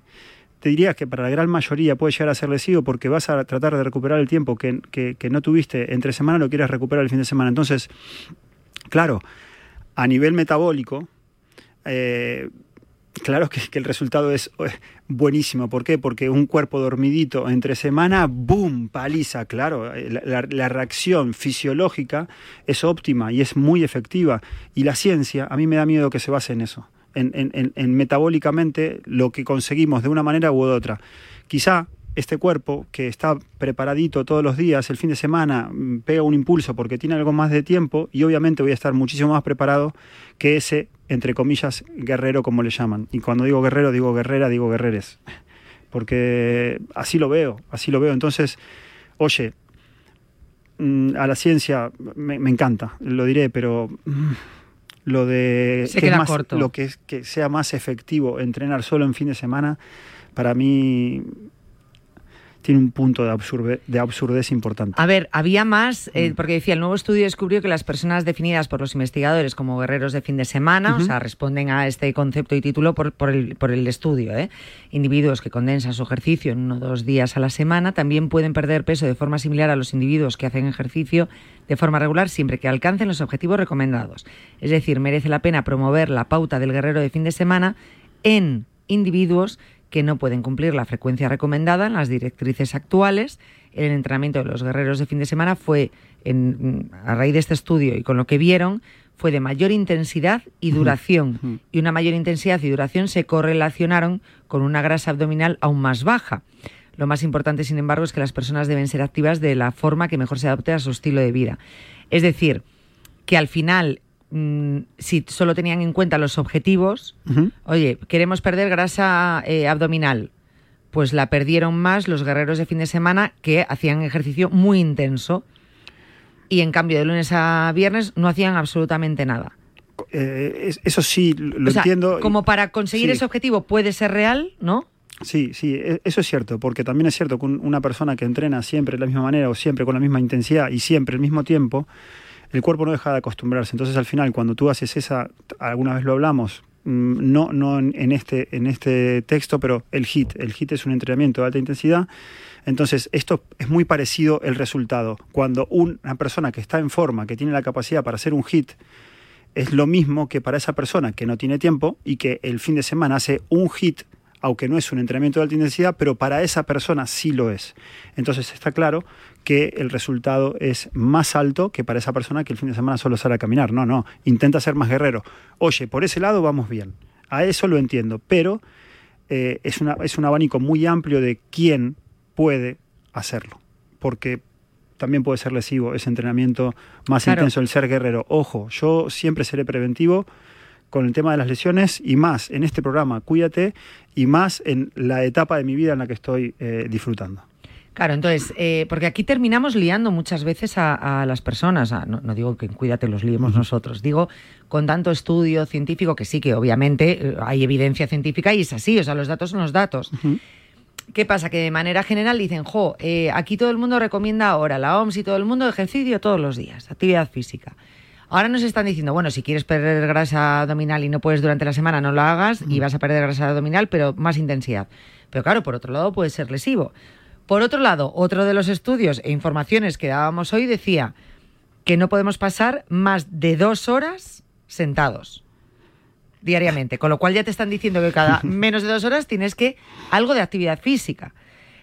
te diría que para la gran mayoría puede llegar a ser lesivo porque vas a tratar de recuperar el tiempo que, que, no tuviste entre semana, lo quieres recuperar el fin de semana. Entonces, claro, a nivel metabólico, eh, Claro que, el resultado es eh, buenísimo. ¿Por qué? Porque un cuerpo dormidito entre semana, ¡boom! Paliza. Claro, eh, la, reacción fisiológica es óptima y es muy efectiva. Y la ciencia, a mí me da miedo que se base en eso. En, en- en- en metabólicamente lo que conseguimos de una manera u otra. Quizá este cuerpo que está preparadito todos los días, el fin de semana mm, pega un impulso porque tiene algo más de tiempo y obviamente voy a estar muchísimo más preparado que ese, entre comillas, guerrero como le llaman. Y cuando digo guerrero, digo guerrera, digo guerreres. Porque así lo veo, así lo veo. Entonces, oye, mm, a la ciencia me, me encanta, lo diré, pero mm, lo de Se que es queda más- corto. lo que es que sea más efectivo entrenar solo en fin de semana, para mí tiene un punto de, absurde- de absurdez importante. A ver, había más, eh, Mm. porque decía, el nuevo estudio descubrió que las personas definidas por los investigadores como guerreros de fin de semana, o sea, responden a este concepto y título por, por el, por el estudio, ¿eh? individuos que condensan su ejercicio en uno o dos días a la semana, también pueden perder peso de forma similar a los individuos que hacen ejercicio de forma regular siempre que alcancen los objetivos recomendados. Es decir, merece la pena promover la pauta del guerrero de fin de semana en individuos que no pueden cumplir la frecuencia recomendada en las directrices actuales. El entrenamiento de los guerreros de fin de semana fue, en- a raíz de este estudio y con lo que vieron, fue de mayor intensidad y duración. Y una mayor intensidad y duración se correlacionaron con una grasa abdominal aún más baja. Lo más importante, sin embargo, es que las personas deben ser activas de la forma que mejor se adapte a su estilo de vida. Es decir, que al final, mm, si solo tenían en cuenta los objetivos, oye, queremos perder grasa eh, abdominal, pues la perdieron más los guerreros de fin de semana que hacían ejercicio muy intenso y en cambio de lunes a viernes no hacían absolutamente nada. Eh, es- eso sí, lo O sea, entiendo. Como para conseguir Sí. ese objetivo puede ser real, ¿no? Sí, sí, e- eso es cierto, porque también es cierto que un- una persona que entrena siempre de la misma manera o siempre con la misma intensidad y siempre al mismo tiempo, el cuerpo no deja de acostumbrarse. Entonces al final cuando tú haces esa, alguna vez lo hablamos, mm, no, no en, este, en este texto, pero el HIT, el HIT es un entrenamiento de alta intensidad. Entonces esto es muy parecido el resultado. Cuando una persona que está en forma, que tiene la capacidad para hacer un HIT, es lo mismo que para esa persona que no tiene tiempo y que el fin de semana hace un hit, aunque no es un entrenamiento de alta intensidad, pero para esa persona sí lo es. Entonces está claro que el resultado es más alto que para esa persona que el fin de semana solo sale a caminar. No, no, intenta ser más guerrero. Oye, por ese lado vamos bien. A eso lo entiendo, pero eh, es, una, es un abanico muy amplio de quién puede hacerlo. Porque también puede ser lesivo ese entrenamiento más Claro. intenso, el ser guerrero. Ojo, yo siempre seré preventivo con el tema de las lesiones y más en este programa, cuídate, y más en la etapa de mi vida en la que estoy eh, disfrutando. Claro, entonces, eh, porque aquí terminamos liando muchas veces a, a las personas, a- no, no digo que en cuídate los liemos nosotros, digo con tanto estudio científico que sí, que obviamente eh, hay evidencia científica y es así, o sea, los datos son los datos. ¿Qué pasa? Que de manera general dicen, jo, eh, aquí todo el mundo recomienda ahora, la OMS y todo el mundo, ejercicio todos los días, actividad física. Ahora nos están diciendo, bueno, si quieres perder grasa abdominal y no puedes durante la semana, no lo hagas y vas a perder grasa abdominal, pero más intensidad. Pero claro, por otro lado puede ser lesivo. Por otro lado, otro de los estudios e informaciones que dábamos hoy decía que no podemos pasar más de dos horas sentados diariamente, con lo cual ya te están diciendo que cada menos de dos horas tienes que algo de actividad física.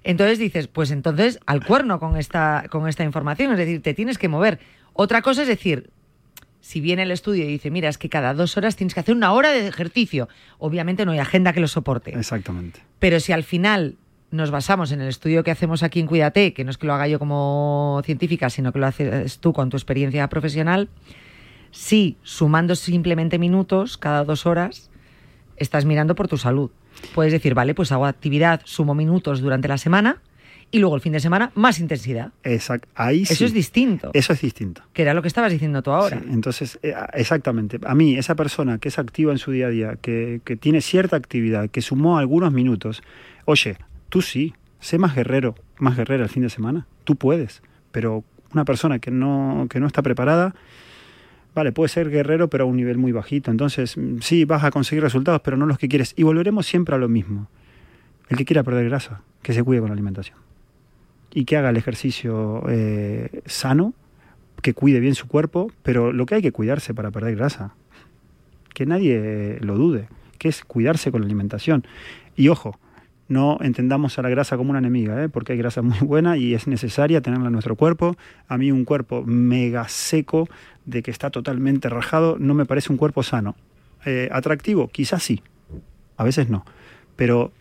Entonces dices, pues entonces al cuerno con esta, con esta información, es decir, te tienes que mover. Otra cosa es decir, si viene el estudio y dice, mira, es que cada dos horas tienes que hacer una hora de ejercicio, obviamente no hay agenda que lo soporte. Exactamente. Pero si al final nos basamos en el estudio que hacemos aquí en Cuídate, que no es que lo haga yo como científica, sino que lo haces tú con tu experiencia profesional, sí, sumando simplemente minutos cada dos horas, estás mirando por tu salud. Puedes decir, vale, pues hago actividad, sumo minutos durante la semana y luego el fin de semana más intensidad. Exacto. Ahí Eso sí. es distinto. Eso es distinto. Que era lo que estabas diciendo tú ahora. Sí, entonces, eh, exactamente. A mí, esa persona que es activa en su día a día, que, que tiene cierta actividad, que sumó algunos minutos, oye, tú sí, sé más guerrero, más guerrera el fin de semana. Tú puedes. Pero una persona que no, que no está preparada, vale, puede ser guerrero, pero a un nivel muy bajito. Entonces, mm, sí, vas a conseguir resultados, pero no los que quieres. Y volveremos siempre a lo mismo. El que quiera perder grasa, que se cuide con la alimentación. Y que haga el ejercicio eh, sano, que cuide bien su cuerpo, pero lo que hay que cuidarse para perder grasa, que nadie lo dude, que es cuidarse con la alimentación. Y ojo, no entendamos a la grasa como una enemiga, ¿eh? porque hay grasa muy buena y es necesaria tenerla en nuestro cuerpo. A mí un cuerpo mega seco, de que está totalmente rajado, no me parece un cuerpo sano. Eh, ¿Atractivo? Quizás sí, a veces no. Pero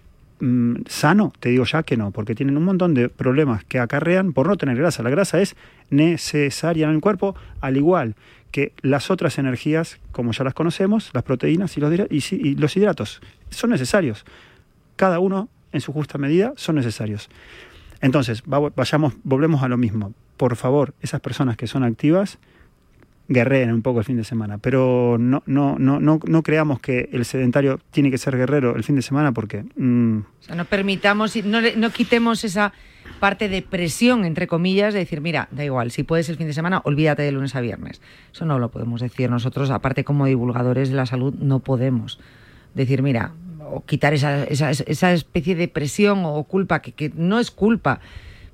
mm, sano, te digo ya que no, porque tienen un montón de problemas que acarrean por no tener grasa. La grasa es necesaria en el cuerpo, al igual que las otras energías, como ya las conocemos, las proteínas y los, y, los hidratos, son necesarios. Cada uno en su justa medida son necesarios. Entonces, vayamos, volvemos a lo mismo. Por favor, esas personas que son activas, guerreen un poco el fin de semana, pero no, no, no, no, no creamos que el sedentario tiene que ser guerrero el fin de semana porque... Mm, o sea, no permitamos, no, no quitemos esa parte de presión, entre comillas, de decir, mira, da igual, si puedes el fin de semana, olvídate de lunes a viernes. Eso no lo podemos decir nosotros, aparte como divulgadores de la salud, no podemos decir, mira, o quitar esa, esa, esa especie de presión o culpa, que, que, no es culpa,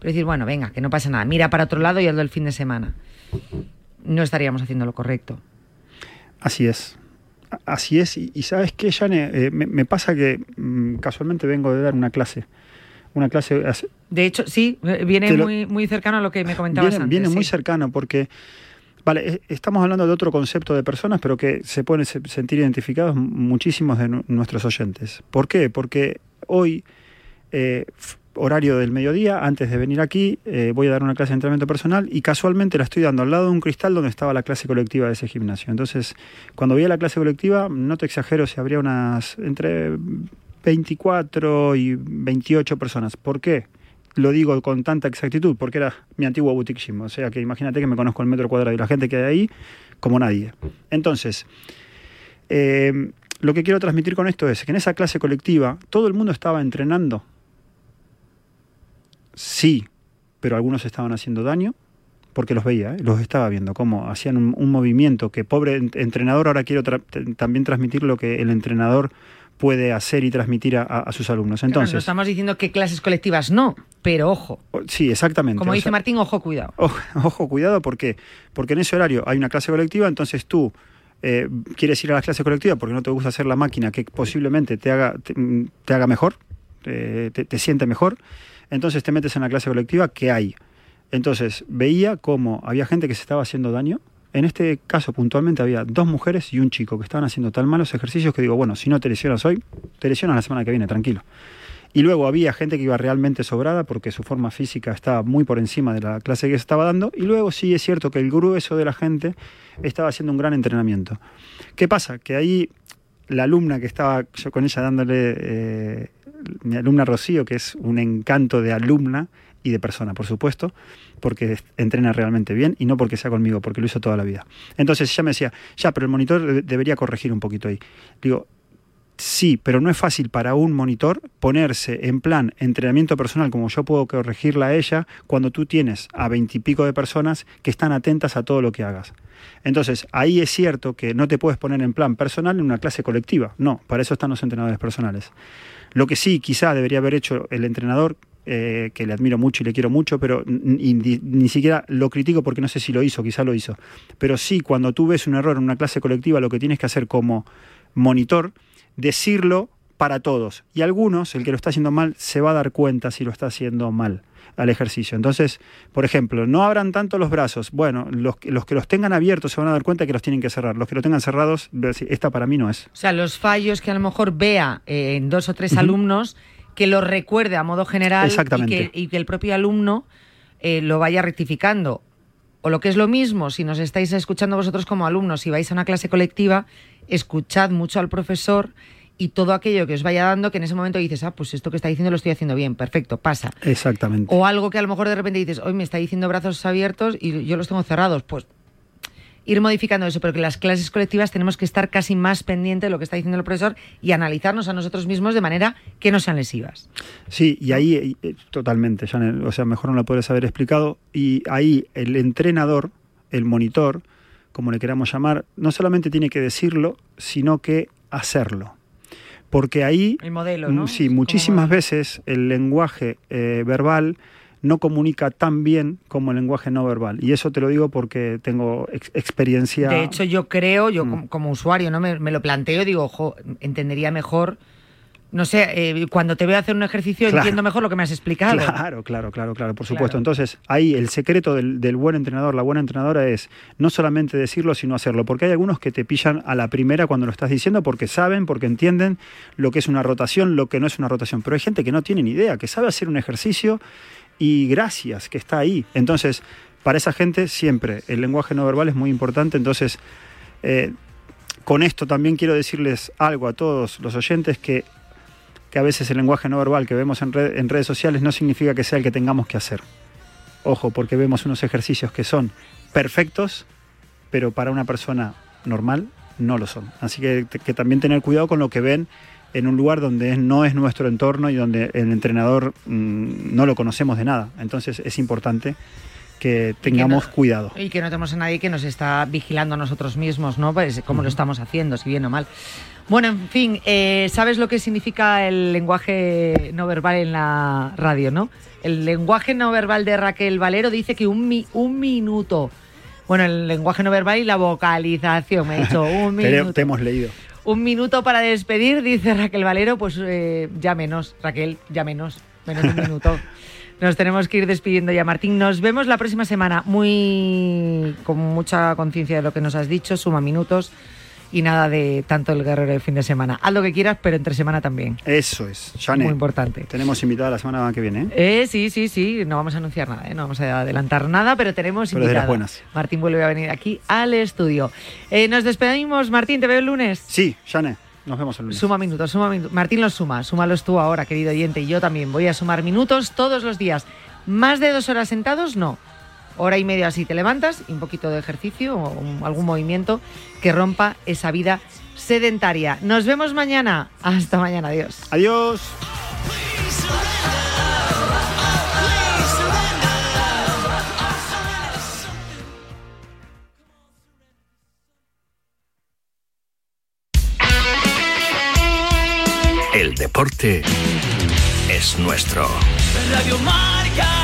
pero decir, bueno, venga, que no pasa nada, mira para otro lado y hazlo el fin de semana. No estaríamos haciendo lo correcto. Así es. Así es. Y, y sabes qué, Jane, eh, me, me, pasa que mmm, casualmente vengo de dar una clase. Una clase. De hecho, sí, viene lo, muy, muy cercano a lo que me comentabas viene, antes. Viene sí. muy cercano porque. Vale, estamos hablando de otro concepto de personas, pero que se pueden sentir identificados muchísimos de nuestros oyentes. ¿Por qué? Porque hoy, eh, horario del mediodía, antes de venir aquí, eh, voy a dar una clase de entrenamiento personal y casualmente la estoy dando al lado de un cristal donde estaba la clase colectiva de ese gimnasio. Entonces, cuando vi a la clase colectiva, no te exagero si habría unas entre 24 y 28 personas. ¿Por qué? lo digo con tanta exactitud porque era mi antiguo boutique gym. O sea que imagínate que me conozco el metro cuadrado y la gente que hay ahí como nadie. Entonces, eh, lo que quiero transmitir con esto es que en esa clase colectiva todo el mundo estaba entrenando. Sí, pero algunos estaban haciendo daño porque los veía, ¿eh? los estaba viendo, cómo hacían un, un, movimiento que pobre entrenador, ahora quiero tra también transmitir lo que el entrenador puede hacer y transmitir a, a sus alumnos. Entonces, claro, no estamos diciendo que clases colectivas no, pero ojo. Sí, exactamente. Como o dice sea, Martín, ojo, cuidado. Ojo, ojo, cuidado, ¿por qué? Porque en ese horario hay una clase colectiva, entonces tú eh, quieres ir a la clase colectiva porque no te gusta hacer la máquina que posiblemente te haga, te, te haga mejor, te, te, te siente mejor, entonces te metes en la clase colectiva que hay. Entonces veía cómo había gente que se estaba haciendo daño, en este caso, puntualmente, había dos mujeres y un chico que estaban haciendo tan malos ejercicios que digo, bueno, si no te lesionas hoy, te lesionas la semana que viene, tranquilo. Y luego había gente que iba realmente sobrada porque su forma física estaba muy por encima de la clase que se estaba dando. Y luego sí es cierto que el grueso de la gente estaba haciendo un gran entrenamiento. ¿Qué pasa? Que ahí la alumna que estaba yo con ella dándole, eh, mi alumna Rocío, que es un encanto de alumna, y de persona, por supuesto, porque entrena realmente bien y no porque sea conmigo, porque lo hizo toda la vida. Entonces ella me decía, ya, pero el monitor debería corregir un poquito ahí. Digo, Sí, pero no es fácil para un monitor ponerse en plan entrenamiento personal, como yo puedo corregirla a ella, cuando tú tienes a veintipico de personas que están atentas a todo lo que hagas. Entonces, ahí es cierto que no te puedes poner en plan personal en una clase colectiva. No, para eso están los entrenadores personales. Lo que sí, quizá debería haber hecho el entrenador, eh, que le admiro mucho y le quiero mucho, pero ni, ni, ni, siquiera lo critico porque no sé si lo hizo, quizá lo hizo. Pero sí, cuando tú ves un error en una clase colectiva, lo que tienes que hacer como monitor, decirlo para todos. Y algunos, el que lo está haciendo mal, se va a dar cuenta si lo está haciendo mal al ejercicio. Entonces, por ejemplo, no abran tanto los brazos. Bueno, los, los que los tengan abiertos se van a dar cuenta que los tienen que cerrar. Los que lo tengan cerrados, esta para mí no es. O sea, los fallos que a lo mejor vea eh, en dos o tres uh -huh. alumnos, que lo recuerde a modo general y que, y que el propio alumno eh, lo vaya rectificando. O lo que es lo mismo, si nos estáis escuchando vosotros como alumnos, si vais a una clase colectiva, escuchad mucho al profesor y todo aquello que os vaya dando, que en ese momento dices, ah, pues esto que está diciendo lo estoy haciendo bien, perfecto, pasa. Exactamente. O algo que a lo mejor de repente dices, hoy me está diciendo brazos abiertos y yo los tengo cerrados, pues ir modificando eso, pero que las clases colectivas tenemos que estar casi más pendientes de lo que está diciendo el profesor y analizarnos a nosotros mismos de manera que no sean lesivas. Sí, y ahí eh, totalmente, Janel, o sea, mejor no lo puedes haber explicado, y ahí el entrenador, el monitor, como le queramos llamar, no solamente tiene que decirlo, sino que hacerlo. Porque ahí, el modelo, ¿no? sí, muchísimas veces el lenguaje eh, verbal no comunica tan bien como el lenguaje no verbal. Y eso te lo digo porque tengo ex experiencia. De hecho, yo creo, yo mm. como, como, usuario, ¿no? Me, me, lo planteo, digo, ojo, entendería mejor. No sé, eh, cuando te veo hacer un ejercicio claro. entiendo mejor lo que me has explicado. Claro, claro, claro, claro, por supuesto. Claro. Entonces, ahí el secreto del, del, buen entrenador, la buena entrenadora es no solamente decirlo, sino hacerlo. Porque hay algunos que te pillan a la primera cuando lo estás diciendo porque saben, porque entienden lo que es una rotación, lo que no es una rotación. Pero hay gente que no tiene ni idea, que sabe hacer un ejercicio y gracias que está ahí. Entonces, para esa gente siempre el lenguaje no verbal es muy importante. Entonces, eh, con esto también quiero decirles algo a todos los oyentes que, que a veces el lenguaje no verbal que vemos en, red, en redes sociales no significa que sea el que tengamos que hacer. Ojo, porque vemos unos ejercicios que son perfectos, pero para una persona normal no lo son. Así que, que también tener cuidado con lo que ven en un lugar donde no es nuestro entorno y donde el entrenador mmm, no lo conocemos de nada. Entonces es importante que tengamos y que no, cuidado. Y que no tenemos a nadie que nos está vigilando a nosotros mismos, ¿no? Pues cómo uh -huh. lo estamos haciendo, si bien o mal. Bueno, en fin, eh, ¿sabes lo que significa el lenguaje no verbal en la radio, no? El lenguaje no verbal de Raquel Valero dice que un, mi, un minuto. Bueno, el lenguaje no verbal y la vocalización, me ha dicho un minuto. te, te hemos leído. Un minuto para despedir, dice Raquel Valero, pues eh, ya menos, Raquel, ya menos, menos de un minuto. Nos tenemos que ir despidiendo ya, Martín. Nos vemos la próxima semana, muy con mucha conciencia de lo que nos has dicho, suma minutos y nada de tanto el guerrero del fin de semana. Haz lo que quieras, pero entre semana también. Eso es, Jane. Muy importante. Tenemos invitada la semana que viene. ¿eh? eh sí, sí, sí. No vamos a anunciar nada, ¿eh? no vamos a adelantar nada, pero tenemos pero invitada. De las buenas. Martín vuelve a venir aquí al estudio. Eh, nos despedimos, Martín, ¿te veo el lunes? Sí, Jane. Nos vemos el lunes. Suma minutos, suma minutos. Martín los suma, súmalos tú ahora, querido oyente, y yo también. Voy a sumar minutos todos los días. Más de dos horas sentados, no hora y media así te levantas y un poquito de ejercicio o un, algún movimiento que rompa esa vida sedentaria. Nos vemos mañana. Hasta mañana. Adiós. Adiós. El deporte es nuestro. Radio Marca.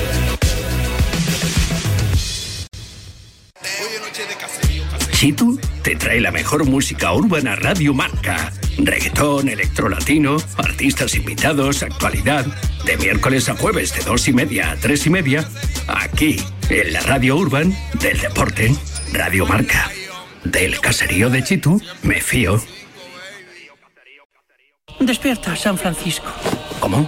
Chitu te trae la mejor música urbana Radio Marca. Reggaetón, electrolatino, artistas invitados, actualidad. De miércoles a jueves de dos y media a tres y media. Aquí, en la Radio Urban del Deporte. Radio Marca. Del caserío de Chitu, me fío. Despierta, San Francisco. ¿Cómo?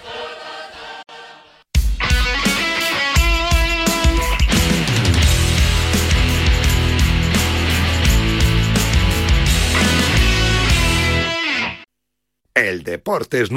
El deporte es